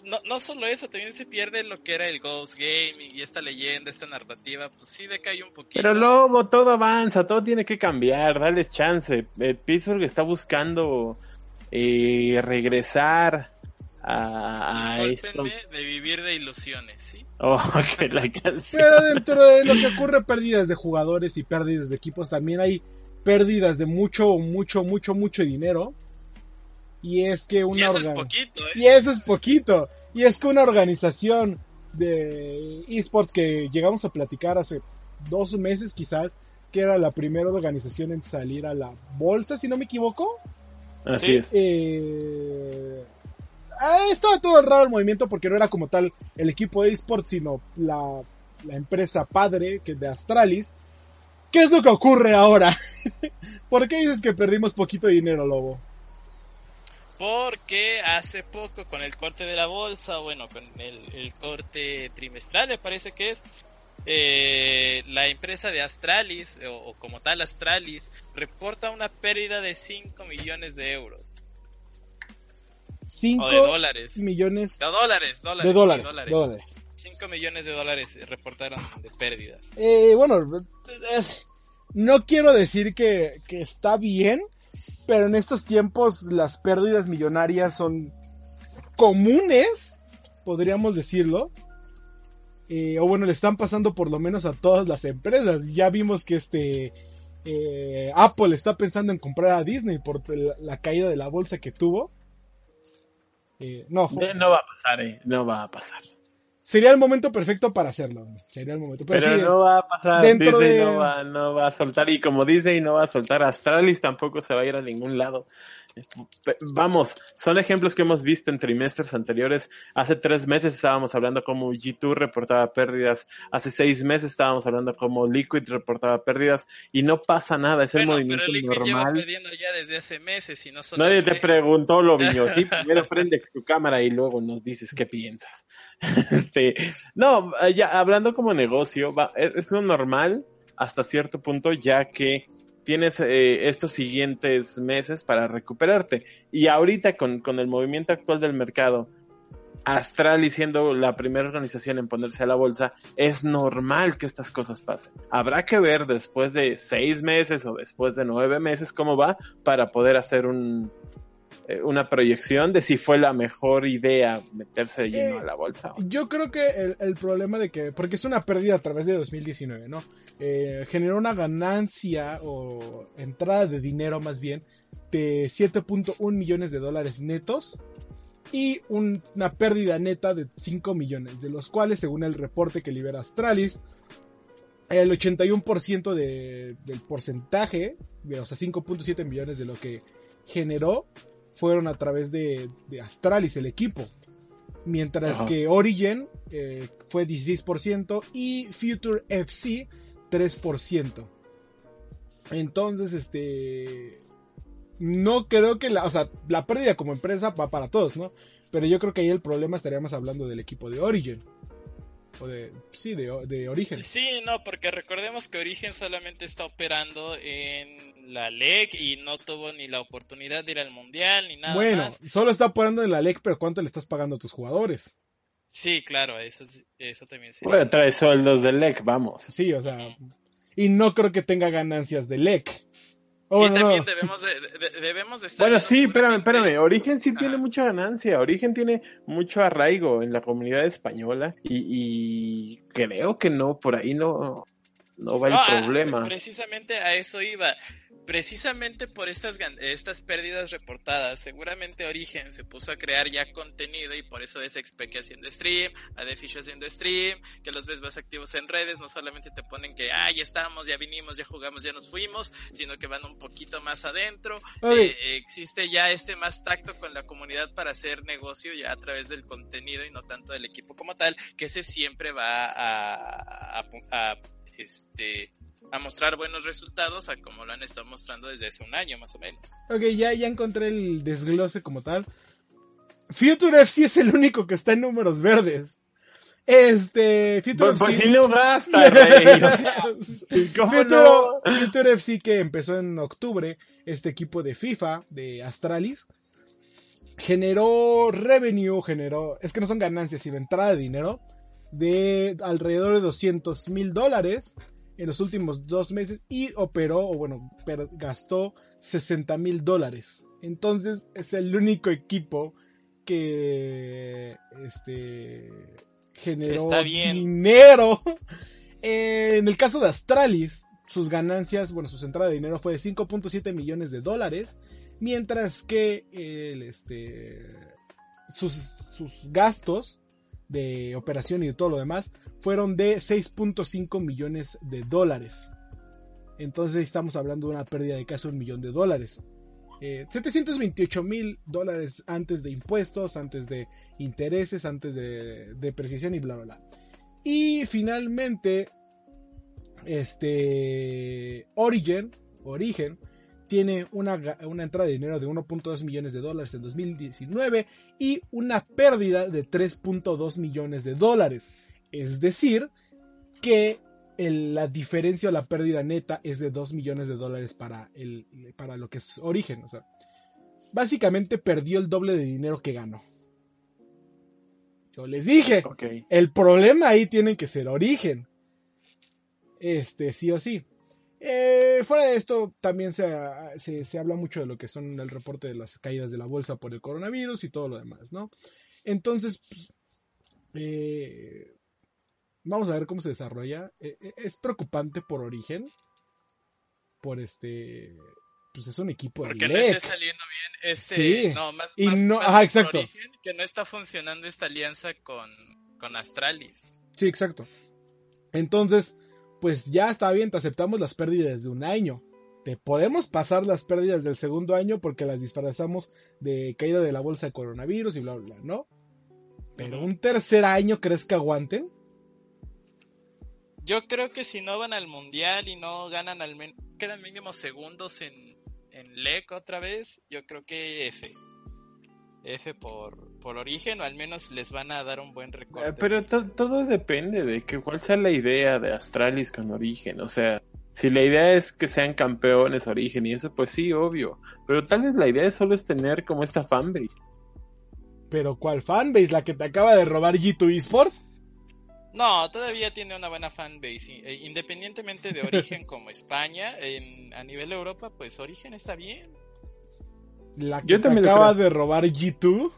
no, no solo eso, también se pierde lo que era el Ghost Gaming y esta leyenda, esta narrativa, pues sí decae un poquito. Pero Lobo, todo avanza, todo tiene que cambiar, dale chance. Eh, Pittsburgh está buscando eh, regresar a, a esto. De vivir de ilusiones, ¿sí? Oh, que la canción. Pero dentro de lo que ocurre, pérdidas de jugadores y pérdidas de equipos, también hay pérdidas de mucho, mucho, mucho, mucho dinero. Y es que Y una eso es poquito, ¿eh? Y eso es poquito. Y es que una organización de esports que llegamos a platicar hace dos meses quizás, que era la primera organización en salir a la bolsa, si no me equivoco. Así Sí. es. Eh, ah, estaba todo raro el movimiento porque no era como tal el equipo de esports, sino la, la empresa padre que de Astralis. ¿Qué es lo que ocurre ahora? ¿Por qué dices que perdimos poquito dinero, Lobo? Porque hace poco con el corte de la bolsa, bueno, con el, el corte trimestral me parece que es, eh, la empresa de Astralis, o, o como tal Astralis, reporta una pérdida de 5 millones de euros. 5 O de dólares. millones No, dólares, dólares. de sí, dólares. dólares. 5 millones de dólares reportaron de pérdidas. Eh, bueno, eh, no quiero decir que, que está bien, pero en estos tiempos las pérdidas millonarias son comunes, podríamos decirlo. Eh, o bueno, le están pasando por lo menos a todas las empresas. Ya vimos que este eh, Apple está pensando en comprar a Disney por la, caída de la bolsa que tuvo. Eh, no, va a pasar. No va a pasar. Sería el momento perfecto para hacerlo. Sería el momento. Pero, Pero sí, no va a pasar. dentro Disney de- no, va, no va a soltar. Y como Disney no va a soltar, Astralis tampoco se va a ir a ningún lado. Vamos, son ejemplos que hemos visto en trimestres anteriores. Hace tres meses estábamos hablando como G2 reportaba pérdidas. Hace seis meses estábamos hablando como Liquid reportaba pérdidas. Y no pasa nada, es el movimiento pero Liquid lleva normal. perdiendo ya desde hace meses y no solo Nadie te preguntó, Loviño. Sí, primero prende tu cámara y luego nos dices qué piensas. Este, no, ya hablando como negocio, va, es, es lo normal hasta cierto punto, ya que tienes eh, estos siguientes meses para recuperarte. Y ahorita con, con el movimiento actual del mercado, Astral y siendo la primera organización en ponerse a la bolsa, es normal que estas cosas pasen. Habrá que ver después de seis meses o después de nueve meses cómo va para poder hacer un, eh, una proyección de si fue la mejor idea meterse de lleno Eh, a la bolsa. Yo creo que el, el problema de que, porque es una pérdida a través de 2019, ¿no? Eh, generó una ganancia o entrada de dinero más bien de 7.1 millones de dólares netos y un- una pérdida neta de 5 millones, de los cuales, según el reporte que libera Astralis, el 81% de, del porcentaje, de, o sea, 5.7 millones de lo que generó, fueron a través de, de Astralis, el equipo. Mientras Ajá. que Origin eh, fue 16% y Future FC 3%. Entonces, este. No creo que la. O sea, la pérdida como empresa va para todos, ¿no? Pero yo creo que ahí el problema estaríamos hablando del equipo de Origin. O de. Sí, de, de Origen. Sí, no, porque recordemos que Origen solamente está operando en la LEC y no tuvo ni la oportunidad de ir al Mundial ni nada Bueno, más. solo está poniendo en la LEC, pero ¿cuánto le estás pagando a tus jugadores? Sí, claro, eso, es- eso también sería. Bueno, trae sueldos del LEC, vamos. Sí, o sea. Y no creo que tenga ganancias de LEC. Y bueno, también no. debemos de, de- debemos de estar Bueno, sí, espérame, espérame. Origen sí tiene mucha ganancia. Origen tiene mucho arraigo en la comunidad española y, y creo que no, por ahí no, no va el No, ah, problema. Precisamente a eso iba. Precisamente por estas, estas pérdidas reportadas, seguramente Origen se puso a crear ya contenido y por eso ves a XP haciendo stream, a Defish haciendo stream, que los ves más activos en redes, no solamente te ponen que, ah, ya estamos, ya vinimos, ya jugamos, ya nos fuimos, sino que van un poquito más adentro. Eh, eh, existe ya este más tacto con la comunidad para hacer negocio ya a través del contenido y no tanto del equipo como tal, que ese siempre va a, a, a- este a mostrar buenos resultados a como lo han estado mostrando desde hace un año más o menos. Ok, ya, ya encontré el desglose como tal. Future FC es el único que está en números verdes. Este, Future Pues, pues FC. sí lo gasta, rey. O sea, ¿cómo Future, no? Future FC que empezó en octubre, este equipo de FIFA, de Astralis. generó revenue, generó, es que no son ganancias, sino entrada de dinero de alrededor de 200 mil dólares en los últimos dos meses y operó, o bueno, gastó 60 mil dólares. Entonces es el único equipo que este, generó dinero. en el caso de Astralis, sus ganancias, bueno, su entrada de dinero fue de 5.7 millones de dólares, mientras que el, este, sus, sus gastos de operación y de todo lo demás fueron de 6.5 millones de dólares. Entonces estamos hablando de una pérdida de casi un millón de dólares. 728 eh, mil dólares antes de impuestos, antes de intereses, antes de depreciación y bla bla bla. Y finalmente, este Origin, Origen, tiene una, entrada de dinero de 1.2 millones de dólares en 2019 y una pérdida de 3.2 millones de dólares. Es decir, que la diferencia o la pérdida neta es de 2 millones de dólares para, el, para lo que es origen. O sea, básicamente perdió el doble de dinero que ganó. Yo les dije, el problema ahí tiene que ser origen. Este, sí o sí. Eh, fuera de esto, también se, habla mucho de lo que son el reporte de las caídas de la bolsa por el coronavirus y todo lo demás, ¿no? Entonces, pues, eh, vamos a ver cómo se desarrolla. Eh, es preocupante por origen, por este, pues es un equipo Porque no está saliendo bien este, no, más, exacto. que no está funcionando esta alianza con, con Astralis. Sí, exacto. Entonces, pues ya está bien, te aceptamos las pérdidas de un año. Te podemos pasar las pérdidas del segundo año porque las disfrazamos de caída de la bolsa de coronavirus y bla, bla, bla, ¿no? Pero un tercer año, ¿crees que aguanten? Yo creo que si no van al mundial y no ganan al menos, quedan mínimo segundos en, en LEC otra vez, yo creo que F. F por, por origen o al menos les van a dar un buen recorte. Eh, pero todo depende de que cuál sea la idea de Astralis con origen, o sea, si la idea es que sean campeones origen y eso, pues sí, obvio, pero tal vez la idea solo es tener como esta fanbase. Pero ¿cuál fanbase? ¿La que te acaba de robar G2 Esports? No, todavía tiene una buena fanbase. Eh, independientemente de origen como España, en, a nivel Europa, pues origen está bien. La que te acaba de robar G2.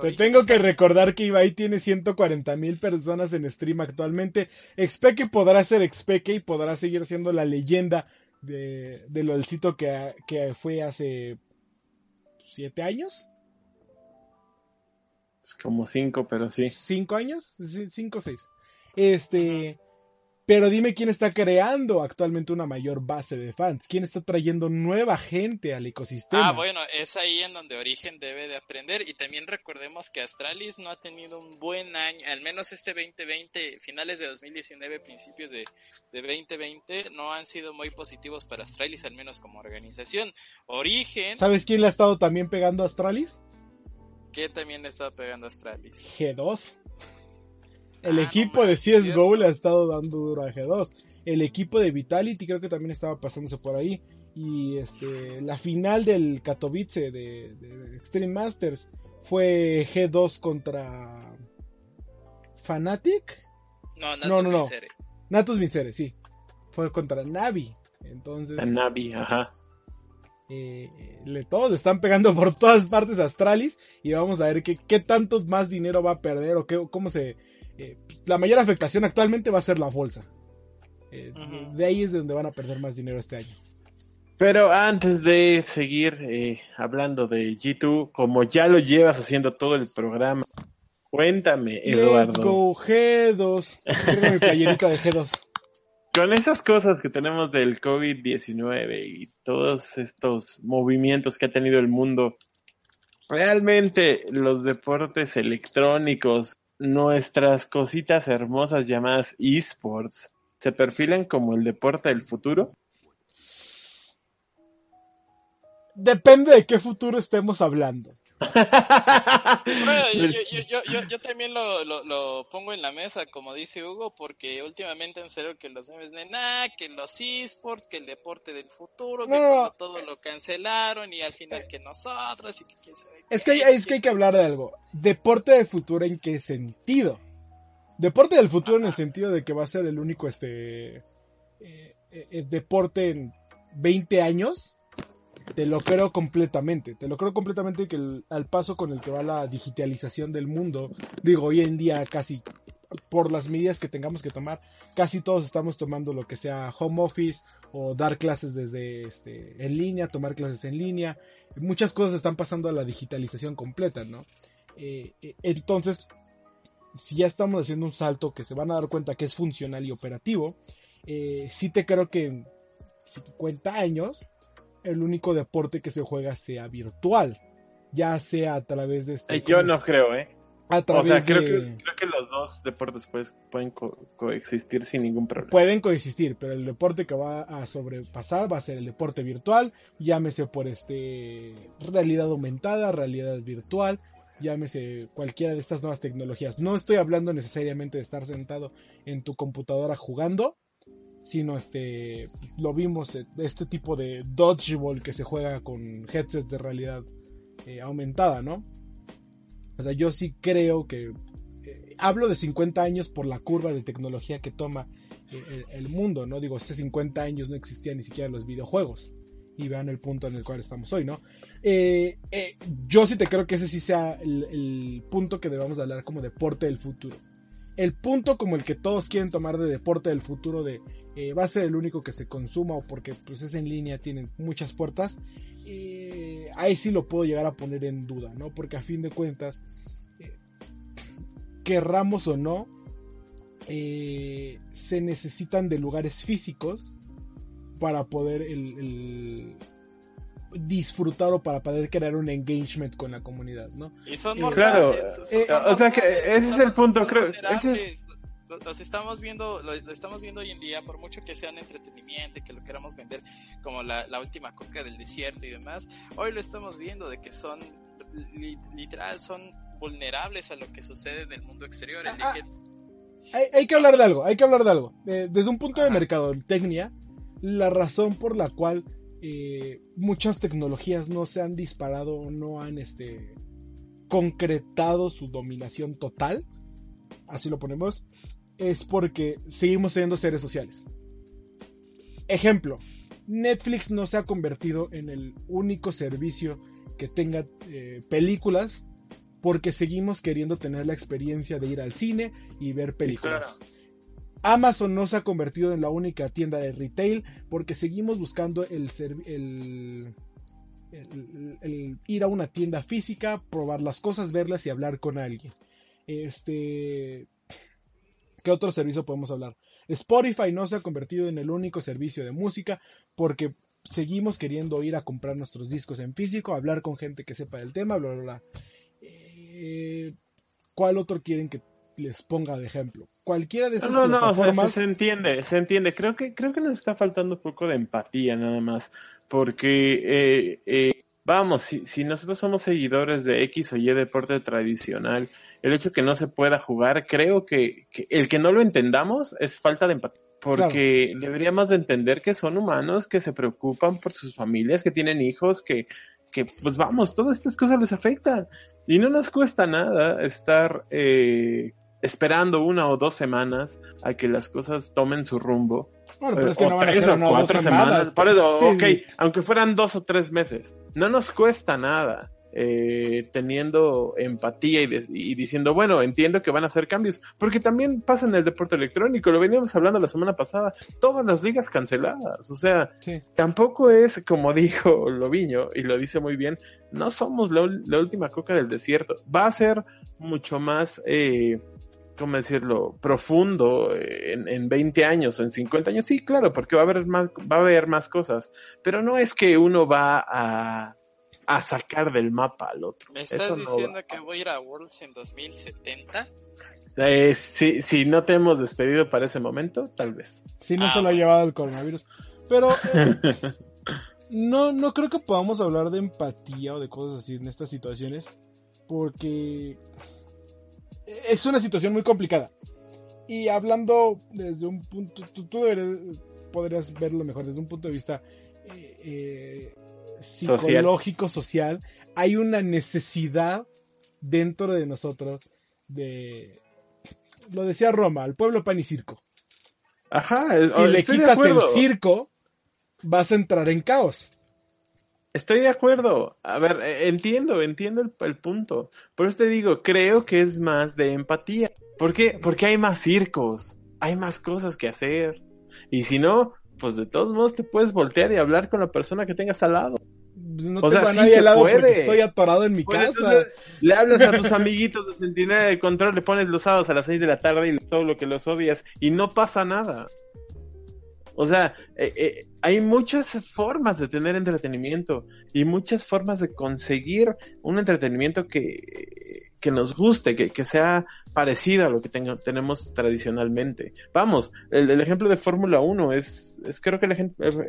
Te tengo que recordar que Ibai tiene 140 mil personas en stream actualmente. Expeke podrá ser Expeke y podrá seguir siendo la leyenda de, de LOLcito que, que fue hace siete años. Como cinco, pero sí. ¿Cinco años? cinco o seis. Este. Pero dime quién está creando actualmente una mayor base de fans, quién está trayendo nueva gente al ecosistema. Ah, bueno, es ahí en donde Origen debe de aprender y también recordemos que Astralis no ha tenido un buen año, al menos este 2020, finales de 2019, principios de, de 2020, no han sido muy positivos para Astralis, al menos como organización. Origen... ¿Sabes quién le ha estado también pegando a Astralis? ¿Qué también le está pegando a Astralis? G2. El ah, equipo de CSGO le ha estado dando duro a G2. El equipo de Vitality creo que también estaba pasándose por ahí. Y este, la final del Katowice de, Extreme Masters fue G2 contra Fnatic. No, Natus no, no, no. Natus Vincere, sí. Fue contra Navi. Entonces. Navi, ajá. Eh, le, todos le están pegando por todas partes a Astralis y vamos a ver qué, qué tanto más dinero va a perder o qué, cómo se eh, la mayor afectación actualmente va a ser la bolsa. Eh, de ahí es de donde van a perder más dinero este año. Pero antes de seguir eh, hablando de G2, como ya lo llevas haciendo todo el programa, cuéntame, Eduardo. Let's go G2. Tengo mi playerita de G2. Con esas cosas que tenemos del COVID-19 y todos estos movimientos que ha tenido el mundo, realmente los deportes electrónicos nuestras cositas hermosas llamadas esports se perfilan como el deporte del futuro? Depende de qué futuro estemos hablando. Yo, también lo, lo, pongo en la mesa, como dice Hugo, porque últimamente en serio que los memes de nada, que los esports, que el deporte del futuro, que todo lo cancelaron y al final que nosotros y que quién sabe. Es que, hay, es que hay que hablar de algo. ¿Deporte del futuro en qué sentido? Deporte del futuro en el sentido de que va a ser el único este eh, eh, deporte en 20 años te lo creo completamente. Te lo creo completamente que al paso con el que va la digitalización del mundo, digo, hoy en día casi por las medidas que tengamos que tomar, casi todos estamos tomando lo que sea home office o dar clases desde este, en línea, tomar clases en línea. Muchas cosas están pasando a la digitalización completa, ¿no? Eh, eh, entonces, si ya estamos haciendo un salto que se van a dar cuenta que es funcional y operativo, eh, sí te creo que en 50 años el único deporte que se juega sea virtual, ya sea a través de este... Yo no creo, ¿eh? A través o sea, creo, que, creo que los dos deportes pues, pueden coexistir sin ningún problema. Pueden coexistir, pero el deporte que va a sobrepasar va a ser el deporte virtual, llámese por este realidad aumentada, realidad virtual, llámese cualquiera de estas nuevas tecnologías. No estoy hablando necesariamente de estar sentado en tu computadora jugando, sino este lo vimos eh, este tipo de dodgeball que se juega con headsets de realidad eh, aumentada, ¿no? O sea, yo sí creo que eh, hablo de 50 años por la curva de tecnología que toma el, mundo, ¿no? Digo, hace 50 años no existían ni siquiera los videojuegos. Y vean el punto en el cual estamos hoy, ¿no? yo sí te creo que ese sí sea el, el punto que debamos hablar como deporte del futuro el punto como el que todos quieren tomar de deporte del futuro de eh, va a ser el único que se consuma o porque pues es en línea, tienen muchas puertas, eh, ahí sí lo puedo llegar a poner en duda, ¿no? Porque a fin de cuentas, eh, querramos o no, se necesitan de lugares físicos para poder el disfrutar o para poder crear un engagement con la comunidad, ¿no? Y son eh, claro, eh, o sea que ese es el punto, creo. Los estamos viendo, lo, estamos viendo hoy en día, por mucho que sean entretenimiento y que lo queramos vender como la, última coca del desierto y demás, hoy lo estamos viendo de que son literal, son vulnerables a lo que sucede en el mundo exterior. Ah, hay, hay, que hablar de algo, hay que hablar de algo. Eh, desde un punto de mercadotecnia, la razón por la cual eh, muchas tecnologías no se han disparado o no han este, concretado su dominación total, así lo ponemos, es porque seguimos siendo seres sociales. Ejemplo, Netflix no se ha convertido en el único servicio que tenga eh, películas porque seguimos queriendo tener la experiencia de ir al cine y ver películas. Amazon no se ha convertido en la única tienda de retail porque seguimos buscando el, el, ir a una tienda física, probar las cosas, verlas y hablar con alguien. Este, ¿qué otro servicio podemos hablar? Spotify no se ha convertido en el único servicio de música porque seguimos queriendo ir a comprar nuestros discos en físico, hablar con gente que sepa del tema, bla, bla, bla. Eh, ¿Cuál otro quieren que les ponga de ejemplo? cualquiera de estas no, plataformas... se entiende, se entiende. Creo que, creo que nos está faltando un poco de empatía nada más, porque eh, eh, vamos, si, si nosotros somos seguidores de X o Y deporte tradicional, el hecho que no se pueda jugar, creo que, el que no lo entendamos es falta de empatía. Porque deberíamos de entender que son humanos, que se preocupan por sus familias, que tienen hijos, que, que pues vamos, todas estas cosas les afectan. Y no nos cuesta nada estar eh, esperando una o dos semanas a que las cosas tomen su rumbo. Bueno, pero es que no van a ser o cuatro semanas. Por eso, ok, aunque fueran dos o tres meses, no nos cuesta nada. Eh, teniendo empatía y, diciendo, bueno, entiendo que van a hacer cambios, porque también pasa en el deporte electrónico, lo veníamos hablando la semana pasada, todas las ligas canceladas, o sea, tampoco es como dijo Loviño, y lo dice muy bien, no somos la, última coca del desierto, va a ser mucho más eh, ¿cómo decirlo?, profundo en, en 20 años o en 50 años, sí, claro, porque va a haber más, va a haber más cosas, pero no es que uno va a, a sacar del mapa al otro. ¿Me estás diciendo que voy a ir a Worlds en 2070? Eh, si, si no te hemos despedido para ese momento, tal vez. Si no ah, se lo ha llevado el coronavirus. Pero, eh, no, no creo que podamos hablar de empatía o de cosas así en estas situaciones, porque es una situación muy complicada. Y hablando desde un punto, tú, podrías verlo mejor desde un punto de vista eh, eh, psicológico, social. Hay una necesidad dentro de nosotros de, lo decía Roma, al pueblo pan y circo. Ajá, si le quitas el circo, vas a entrar en caos. Estoy de acuerdo. A ver, eh, entiendo, entiendo el, punto. Por eso te digo, creo que es más de empatía. ¿Por qué? Porque hay más circos, hay más cosas que hacer. Y si no, pues de todos modos te puedes voltear y hablar con la persona que tengas al lado. Pues no tengo a nadie al lado porque estoy atorado en mi casa. le hablas a tus amiguitos de Centinela de Control, le pones los sábados a las 6 de la tarde y todo lo que los odias y no pasa nada. O sea, eh, eh, hay muchas formas de tener entretenimiento y muchas formas de conseguir un entretenimiento que, que nos guste, que, que sea parecido a lo que tenemos tradicionalmente. Vamos, el, el ejemplo de Fórmula 1 es, es creo que el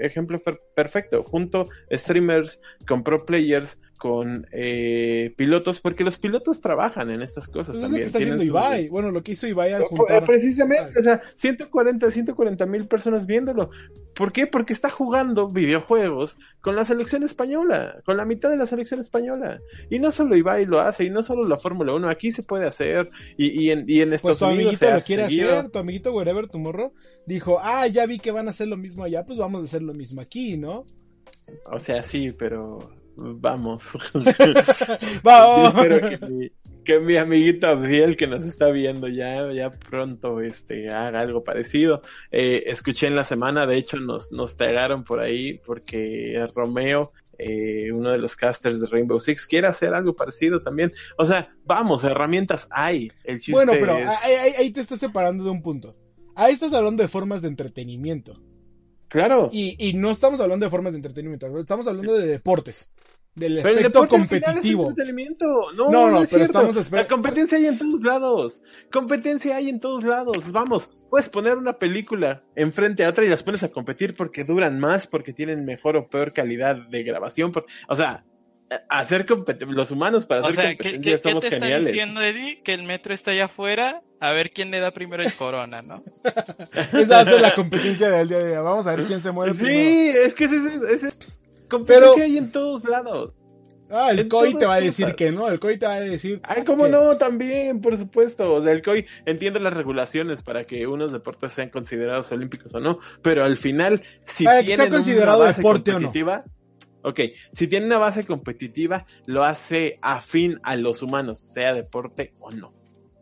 ejemplo perfecto. Junto streamers con pro players con eh, pilotos, porque los pilotos trabajan en estas cosas pues también. Es lo que está haciendo Ibai. Bueno, lo que hizo Ibai al juntar... Precisamente, o sea, 140, 140 mil personas viéndolo. ¿Por qué? Porque está jugando videojuegos con la selección española, con la mitad de la selección española. Y no solo Ibai lo hace, y no solo la Fórmula 1, aquí se puede hacer, y, y en, y en Estados pues tu amiguito lo quiere hacer, tu amiguito Wherever Tomorrow dijo, ah, ya vi que van a hacer lo mismo allá, pues vamos a hacer lo mismo aquí, ¿no? O sea, sí, pero vamos. vamos. espero que mi, amiguito Abdiel que nos está viendo ya, ya pronto este, haga algo parecido. Eh, escuché en la semana, de hecho nos, nos tagaron por ahí porque Romeo eh, uno de los casters de Rainbow Six quiere hacer algo parecido también. O sea, vamos, herramientas hay. El bueno, pero ahí, ahí, te estás separando de un punto. Ahí estás hablando de formas de entretenimiento. Claro. Y, y no estamos hablando de formas de entretenimiento, estamos hablando de deportes del aspecto competitivo. No, no, no, pero estamos esperando. La competencia hay en todos lados. Competencia hay en todos lados. Vamos, puedes poner una película enfrente a otra y las pones a competir porque duran más, porque tienen mejor o peor calidad de grabación. o sea, hacer los humanos para hacer competencia ¿qué, ¿qué te está diciendo, Eddie? Que el metro está allá afuera, a ver quién le da primero el corona, ¿no? Esa es la competencia del día de hoy. Vamos a ver quién se muere sí, primero. Sí, es que ese, ese, pero hay en todos lados. Ah, el COI te va a decir que no, el COI te va a decir. Ay, cómo no, también, por supuesto. O sea, el COI entiende las regulaciones para que unos deportes sean considerados olímpicos o no, pero al final, si para que sea considerado deporte o no. Ok, si tiene una base competitiva, lo hace afín a los humanos, sea deporte o no.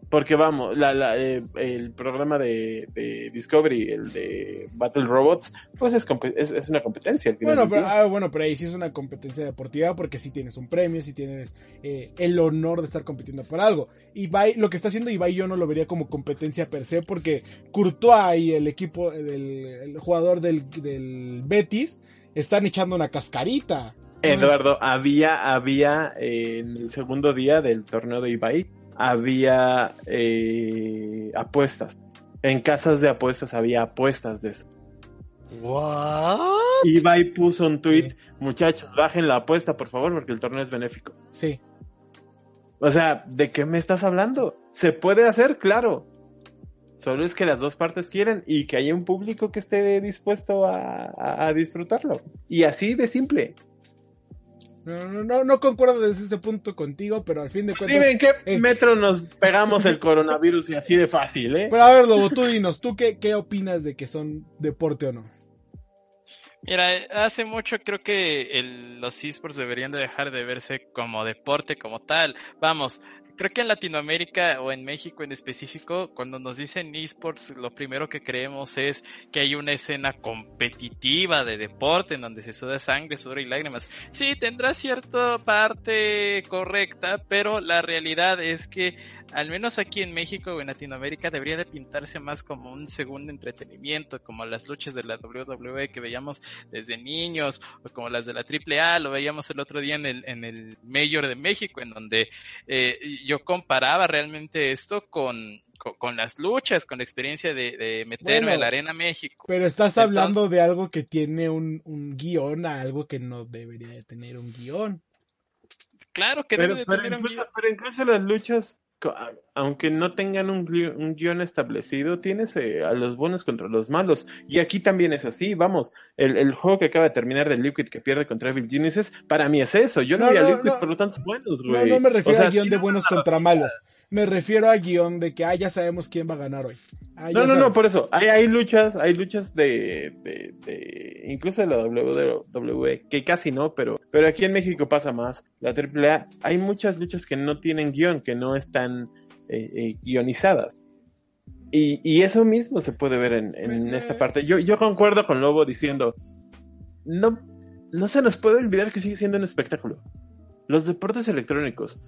Porque vamos, la, la, eh, el programa de, de, Discovery, el de Battle Robots, pues es, es, una competencia. Bueno pero, ah, bueno, pero ahí sí es una competencia deportiva porque sí tienes un premio, sí tienes eh, el honor de estar compitiendo por algo. Ibai, lo que está haciendo Ibai yo no lo vería como competencia per se porque Courtois y el equipo, del jugador del, del Betis, están echando una cascarita. Eduardo, había, había eh, en el segundo día del torneo de Ibai, había eh, apuestas. En casas de apuestas había apuestas de eso. ¿What? Ibai puso un tweet, muchachos, bajen la apuesta, por favor, porque el torneo es benéfico. Sí. O sea, ¿de qué me estás hablando? ¿Se puede hacer? Claro. Solo es que las dos partes quieren y que haya un público que esté dispuesto a disfrutarlo. Y así de simple. No, no, no concuerdo desde ese punto contigo, pero al fin de cuentas. Dime en qué metro nos pegamos el coronavirus y así de fácil, ¿eh? Pero a ver, Lobo, tú dinos, ¿tú qué, qué opinas de que son deporte o no? Mira, hace mucho creo que los esports deberían de dejar de verse como deporte como tal. Vamos, creo que en Latinoamérica o en México en específico, cuando nos dicen esports, lo primero que creemos es que hay una escena competitiva de deporte en donde se suda sangre, sudor y lágrimas. Sí, tendrá cierta parte correcta, pero la realidad es que al menos aquí en México o en Latinoamérica, debería de pintarse más como un segundo entretenimiento, como las luchas de la WWE que veíamos desde niños, o como las de la AAA, lo veíamos el otro día en el, en el Mayor de México, en donde eh, yo comparaba realmente esto con con, las luchas, con la experiencia de, meterme en la Arena México. Pero estás hablando de algo que tiene un, un guion a algo que no debería de tener un guion. Claro que debe de tener un guion. Pero incluso las luchas aunque no tengan un, un guion establecido, tienes eh, a los buenos contra los malos. Y aquí también es así, vamos, el, el, juego que acaba de terminar de Liquid que pierde contra Evil Geniuses, para mí es eso. Yo no, vi a Liquid por lo tanto buenos, güey. No, no me refiero a guion de buenos contra malos. Me refiero a guion de que, ah, ya sabemos quién va a ganar hoy. Ah, no, no, no, por eso. Hay, hay luchas, hay luchas de, de, de, incluso de la WWE, que casi no, pero, pero aquí en México pasa más. La AAA, hay muchas luchas que no tienen guion, que no están eh, eh, guionizadas. Y, y, eso mismo se puede ver en, en esta parte. Yo, yo concuerdo con Lobo diciendo, no, no se nos puede olvidar que sigue siendo un espectáculo. Los deportes electrónicos,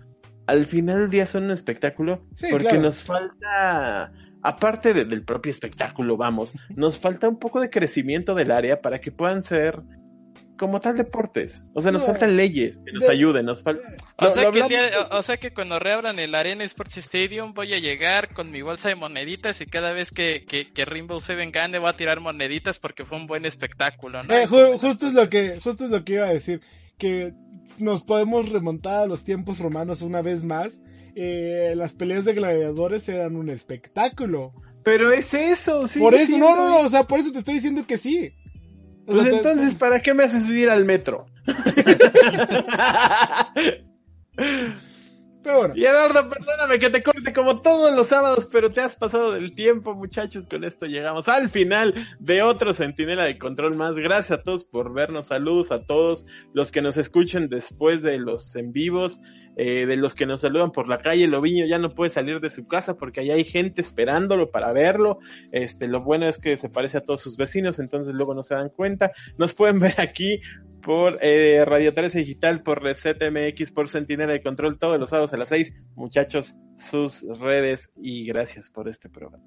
al final del día son un espectáculo porque nos falta, aparte del propio espectáculo, vamos, nos falta un poco de crecimiento del área para que puedan ser como tal deportes. O sea, nos faltan leyes que nos ayuden, nos falta... O, sea que o, sea que cuando reabran el Arena Sports Stadium voy a llegar con mi bolsa de moneditas y cada vez que, que, Rainbow Seven gane voy a tirar moneditas porque fue un buen espectáculo, ¿no? Eh, justo es lo que, justo es lo que iba a decir, que nos podemos remontar a los tiempos romanos una vez más. Eh, las peleas de gladiadores eran un espectáculo. Pero es eso, sí. Por eso, no, no, no, o sea, por eso te estoy diciendo que sí. Pues entonces, ¿para qué me haces subir al metro? Y Eduardo, perdóname que te corte como todos los sábados, pero te has pasado del tiempo, muchachos. Con esto llegamos al final de otro Centinela de Control más. Gracias a todos por vernos. Saludos a todos los que nos escuchen después de los en vivos, eh, de los que nos saludan por la calle. Loviño ya no puede salir de su casa porque allá hay gente esperándolo para verlo. Este, lo bueno es que se parece a todos sus vecinos, entonces luego no se dan cuenta. Nos pueden ver aquí por eh, Radio 13 Digital, por Reset MX, por Centinela de Control, todos los sábados a las 6. Muchachos, sus redes y gracias por este programa.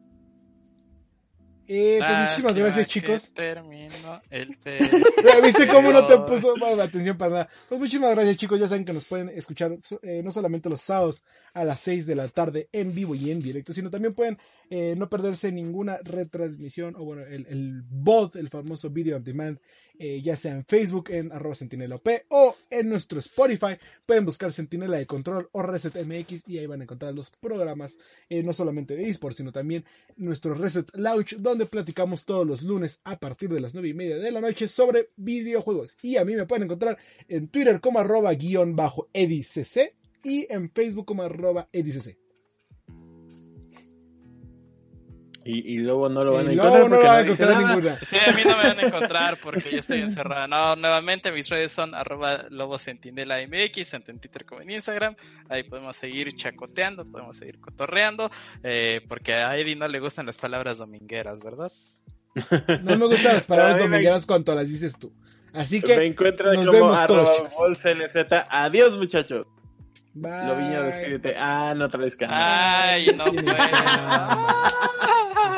Eh, pues muchísimas gracias, chicos. Termino el ¿Viste cómo no te puso la atención para nada? Pues muchísimas gracias, chicos. Ya saben que nos pueden escuchar eh, no solamente los sábados a las 6 de la tarde en vivo y en directo, sino también pueden eh, no perderse ninguna retransmisión o bueno, el, el VOD, el famoso Video on Demand, eh, ya sea en Facebook en arroba sentinelop o en nuestro Spotify. Pueden buscar Sentinela de Control o Reset MX y ahí van a encontrar los programas, eh, no solamente de eSports, sino también nuestro Reset Launch, donde platicamos todos los lunes a partir de las 9 y media de la noche sobre videojuegos. Y a mí me pueden encontrar en Twitter como arroba guion bajo edicc y en Facebook como arroba edicc. Y, y luego no lo van a encontrar. No, a encontrar ninguna. Sí, a mí no me van a encontrar porque yo estoy encerrado. No, nuevamente mis redes son arroba lobo sentinela mx, tanto en Twitter como en Instagram. Ahí podemos seguir chacoteando, podemos seguir cotorreando, eh, porque a Eddie no le gustan las palabras domingueras, ¿verdad? No me gustan las palabras domingueras cuando las dices tú. Así que me encuentran nos como vemos todos, Adiós, muchachos. Bye. Loviño, despídete. Ah, no traes cámara. Ay, no puedo.